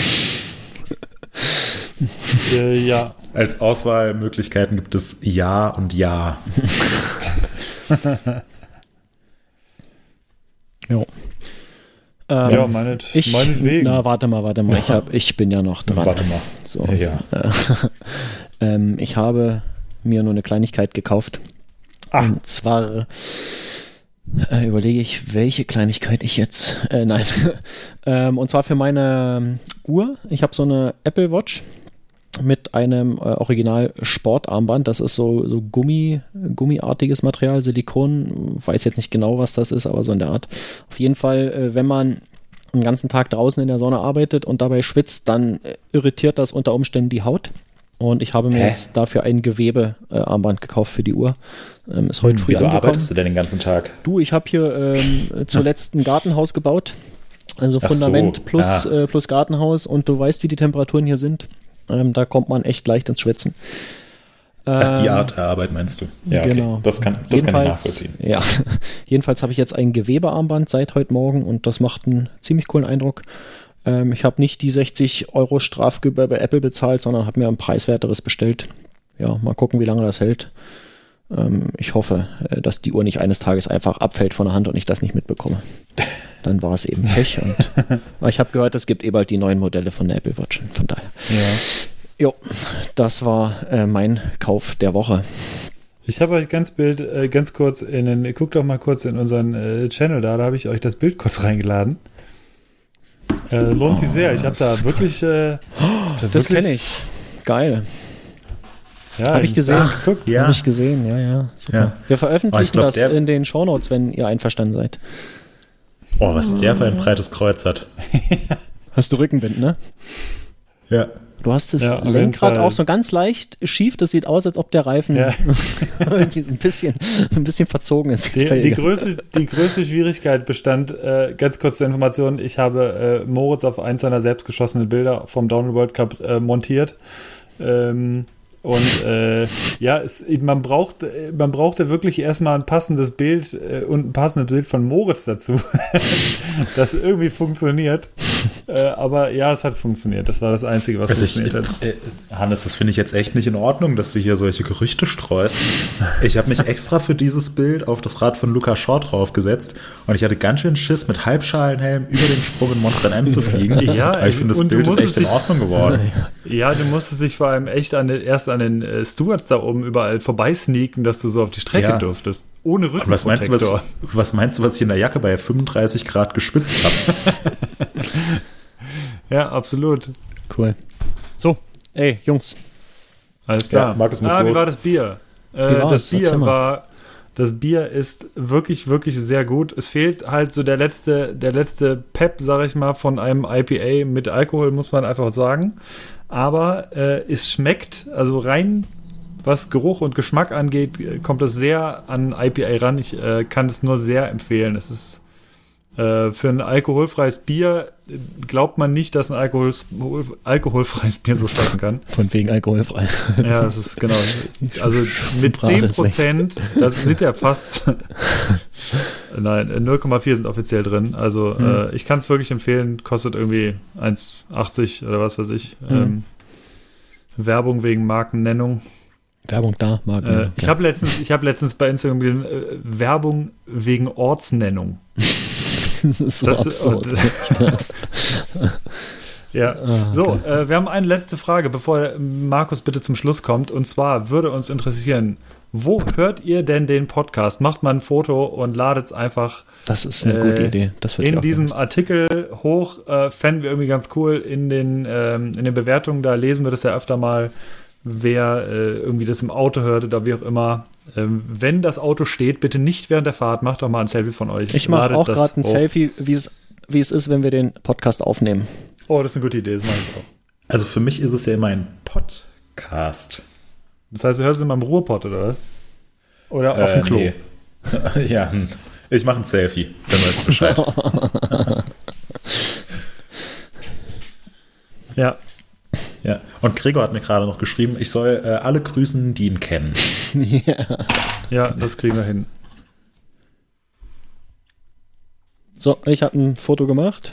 Äh, ja. Als Auswahlmöglichkeiten gibt es Ja und Ja. Jo. Ähm, ja, meinet, ich, meinetwegen. na, warte mal, warte mal. Ich, hab, ich bin ja noch dran. Warte mal. So. Ja. Ähm, ich habe mir nur eine Kleinigkeit gekauft. Ah. Und zwar äh, überlege ich, welche Kleinigkeit ich jetzt. Äh, nein. ähm, und zwar für meine ähm, Uhr. Ich habe so eine Apple Watch mit einem äh, Original Sportarmband. Das ist so, so Gummi, gummiartiges Material, Silikon. Weiß jetzt nicht genau, was das ist, aber so in der Art. Auf jeden Fall, äh, wenn man den ganzen Tag draußen in der Sonne arbeitet und dabei schwitzt, dann äh, irritiert das unter Umständen die Haut. Und ich habe mir Hä? jetzt dafür ein Gewebearmband gekauft für die Uhr. Ähm, ist heute früh Wieso angekommen. arbeitest du denn den ganzen Tag? Du, ich habe hier ähm, zuletzt ein Gartenhaus gebaut. Also Ach so, Fundament plus, ah. äh, plus Gartenhaus und du weißt, wie die Temperaturen hier sind. Ähm, da kommt man echt leicht ins Schwitzen. Ach, die Ähm, Art der Arbeit meinst du? Ja, okay. genau. Das kann, das kann ich nachvollziehen. Ja, jedenfalls habe ich jetzt ein Gewebearmband seit heute Morgen und das macht einen ziemlich coolen Eindruck. Ähm, ich habe nicht die 60 Euro Strafgebühr bei Apple bezahlt, sondern habe mir ein preiswerteres bestellt. Ja, mal gucken, wie lange das hält. Ähm, ich hoffe, äh, dass die Uhr nicht eines Tages einfach abfällt von der Hand und ich das nicht mitbekomme. Dann war es eben Pech. Und, aber ich habe gehört, es gibt eh bald die neuen Modelle von der Apple Watch. Von daher. Ja. Jo, das war äh, mein Kauf der Woche. Ich habe euch ganz Bild, äh, ganz kurz in den, guckt doch mal kurz in unseren äh, Channel da, da habe ich euch das Bild kurz reingeladen. Äh, lohnt sich sehr. Ich habe da das wirklich. Äh, Das kenne ich. Geil. Ja, Hab ich gesehen. Ach, guckt. Ja. Habe ich gesehen, ja, ja. Super. Ja. Wir veröffentlichen Oh, glaub, das in den Shownotes, wenn ihr einverstanden seid. Oh, was der für ein breites Kreuz hat. Hast du Rückenwind, ne? Ja. Du hast das Ja, Lenkrad auch so ganz leicht schief. Das sieht aus, als ob der Reifen Ja. ein bisschen, ein bisschen verzogen ist. Die, die, größte, die größte Schwierigkeit bestand, äh, ganz kurz zur Information, ich habe äh, Moritz auf eins seiner selbstgeschossenen Bilder vom Downhill World Cup äh, montiert. Ähm, und äh, ja, es, man, braucht, man brauchte wirklich erstmal ein passendes Bild äh, und ein passendes Bild von Moritz dazu, das irgendwie funktioniert. Äh, aber ja, es hat funktioniert. Das war das Einzige, was Also ich, funktioniert hat. äh, Hannes, das finde ich jetzt echt nicht in Ordnung, dass du hier solche Gerüchte streust. Ich habe mich extra für dieses Bild auf das Rad von Luca Short draufgesetzt und ich hatte ganz schön Schiss, mit Halbschalenhelm über den Sprung in Monster M zu fliegen. Ja, Aber ich finde, das Bild ist echt in Ordnung geworden. Ja, du musstest dich vor allem echt an den, erst an den äh, Stewards da oben überall vorbeisneaken, dass du so auf die Strecke Ja. durftest. Ohne Und was meinst, du, was, was meinst du, was ich in der Jacke bei 35 Grad geschwitzt habe? Ja, absolut. Cool. So, ey, Jungs. Alles klar. Ja, Markus muss ah, wie los. war das Bier? Wie Äh, das Bier war. Das Bier ist wirklich, wirklich sehr gut. Es fehlt halt so der letzte, der letzte Pep, sag ich mal, von einem IPA mit Alkohol, muss man einfach sagen. Aber äh, es schmeckt, also rein was Geruch und Geschmack angeht, äh, kommt es sehr an IPA ran. Ich äh, kann es nur sehr empfehlen. Es ist äh, für ein alkoholfreies Bier äh, glaubt man nicht, dass ein Alkohol, alkoholfreies Bier so schmecken kann. Von wegen alkoholfrei. Ja, das ist genau. Also mit Sprache 10 ist weg. Prozent, das sind ja fast. Nein, 0,4 sind offiziell drin. Also äh, ich kann es wirklich empfehlen. Kostet irgendwie 1,80 oder was weiß ich. Ähm, Werbung wegen Markennennung. Werbung da, Marc. Äh, ich habe letztens, ich habe letzens bei Instagram gesehen, äh, Werbung wegen Ortsnennung. das ist so Das- absurd. ja. Ah, so, okay. äh, wir haben eine letzte Frage, bevor Markus bitte zum Schluss kommt. Und zwar würde uns interessieren, wo hört ihr denn den Podcast? Macht mal ein Foto und ladet es einfach Das ist eine Äh, gute Idee. Das in diesem gerne Artikel hoch. Äh, Fänden wir irgendwie ganz cool in den, ähm, in den Bewertungen. Da lesen wir das ja öfter mal, wer äh, irgendwie das im Auto hört oder wie auch immer. Ähm, wenn das Auto steht, bitte nicht während der Fahrt, macht doch mal ein Selfie von euch. Ich mache auch gerade ein hoch. Selfie, wie es, wie es ist, wenn wir den Podcast aufnehmen. Oh, das ist eine gute Idee, das mache ich auch. Also für mich ist es ja immer ein Podcast. Das heißt, du hörst es immer im Ruhrpott, oder was? Oder auf Äh, dem Klo. nee. ja, hm. ich mache ein Selfie, dann weißt du Bescheid. Ja. Ja. Und Gregor hat mir gerade noch geschrieben, ich soll äh, alle grüßen, die ihn kennen. ja, das kriegen wir hin. So, ich habe ein Foto gemacht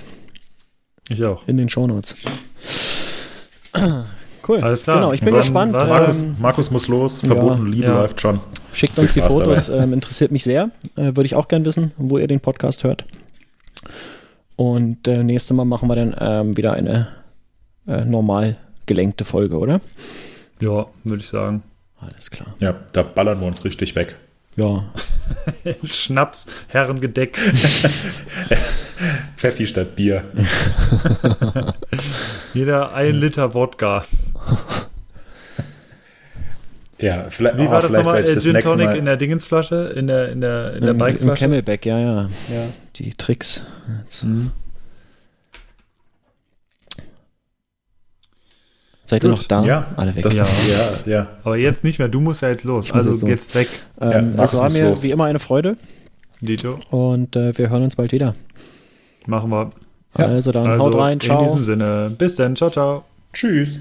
Ich auch. in den Shownotes. Cool. Alles klar. Genau, ich bin gespannt. Markus, Ähm, Markus muss los, ja. verbotene Liebe Ja. läuft schon. schickt Viel uns die Fotos, ähm, interessiert mich sehr. Äh, Würde ich auch gern wissen, wo ihr den Podcast hört. Und äh, nächstes Mal machen wir dann ähm, wieder eine äh, normal gelenkte Folge, oder? Ja, würde ich sagen. Alles klar. Ja, da ballern wir uns richtig weg. Ja. Schnaps, Herrengedeck. Pfeffi statt Bier. Jeder ein Liter Wodka. Ja, vielleicht, Wie oh, war das vielleicht nochmal? Äh, das Gin Tonic Mal- in der Dingensflasche? In der, in der, in der Im, Im Bikeflasche? Camelback, ja, ja. Ja. Die Tricks. Jetzt. Mhm. Seid ihr noch da? Ja, Alle weg. Das, Ja. ja. ja, Aber jetzt nicht mehr. Du musst ja jetzt los. Also jetzt los. geht's weg, ähm, Ja, Markus war mir los. wie immer eine Freude Dito. und äh, wir hören uns bald wieder. Machen wir. Ja. Also dann Also haut rein, in ciao. diesem Sinne. Bis dann. Ciao, ciao. Tschüss.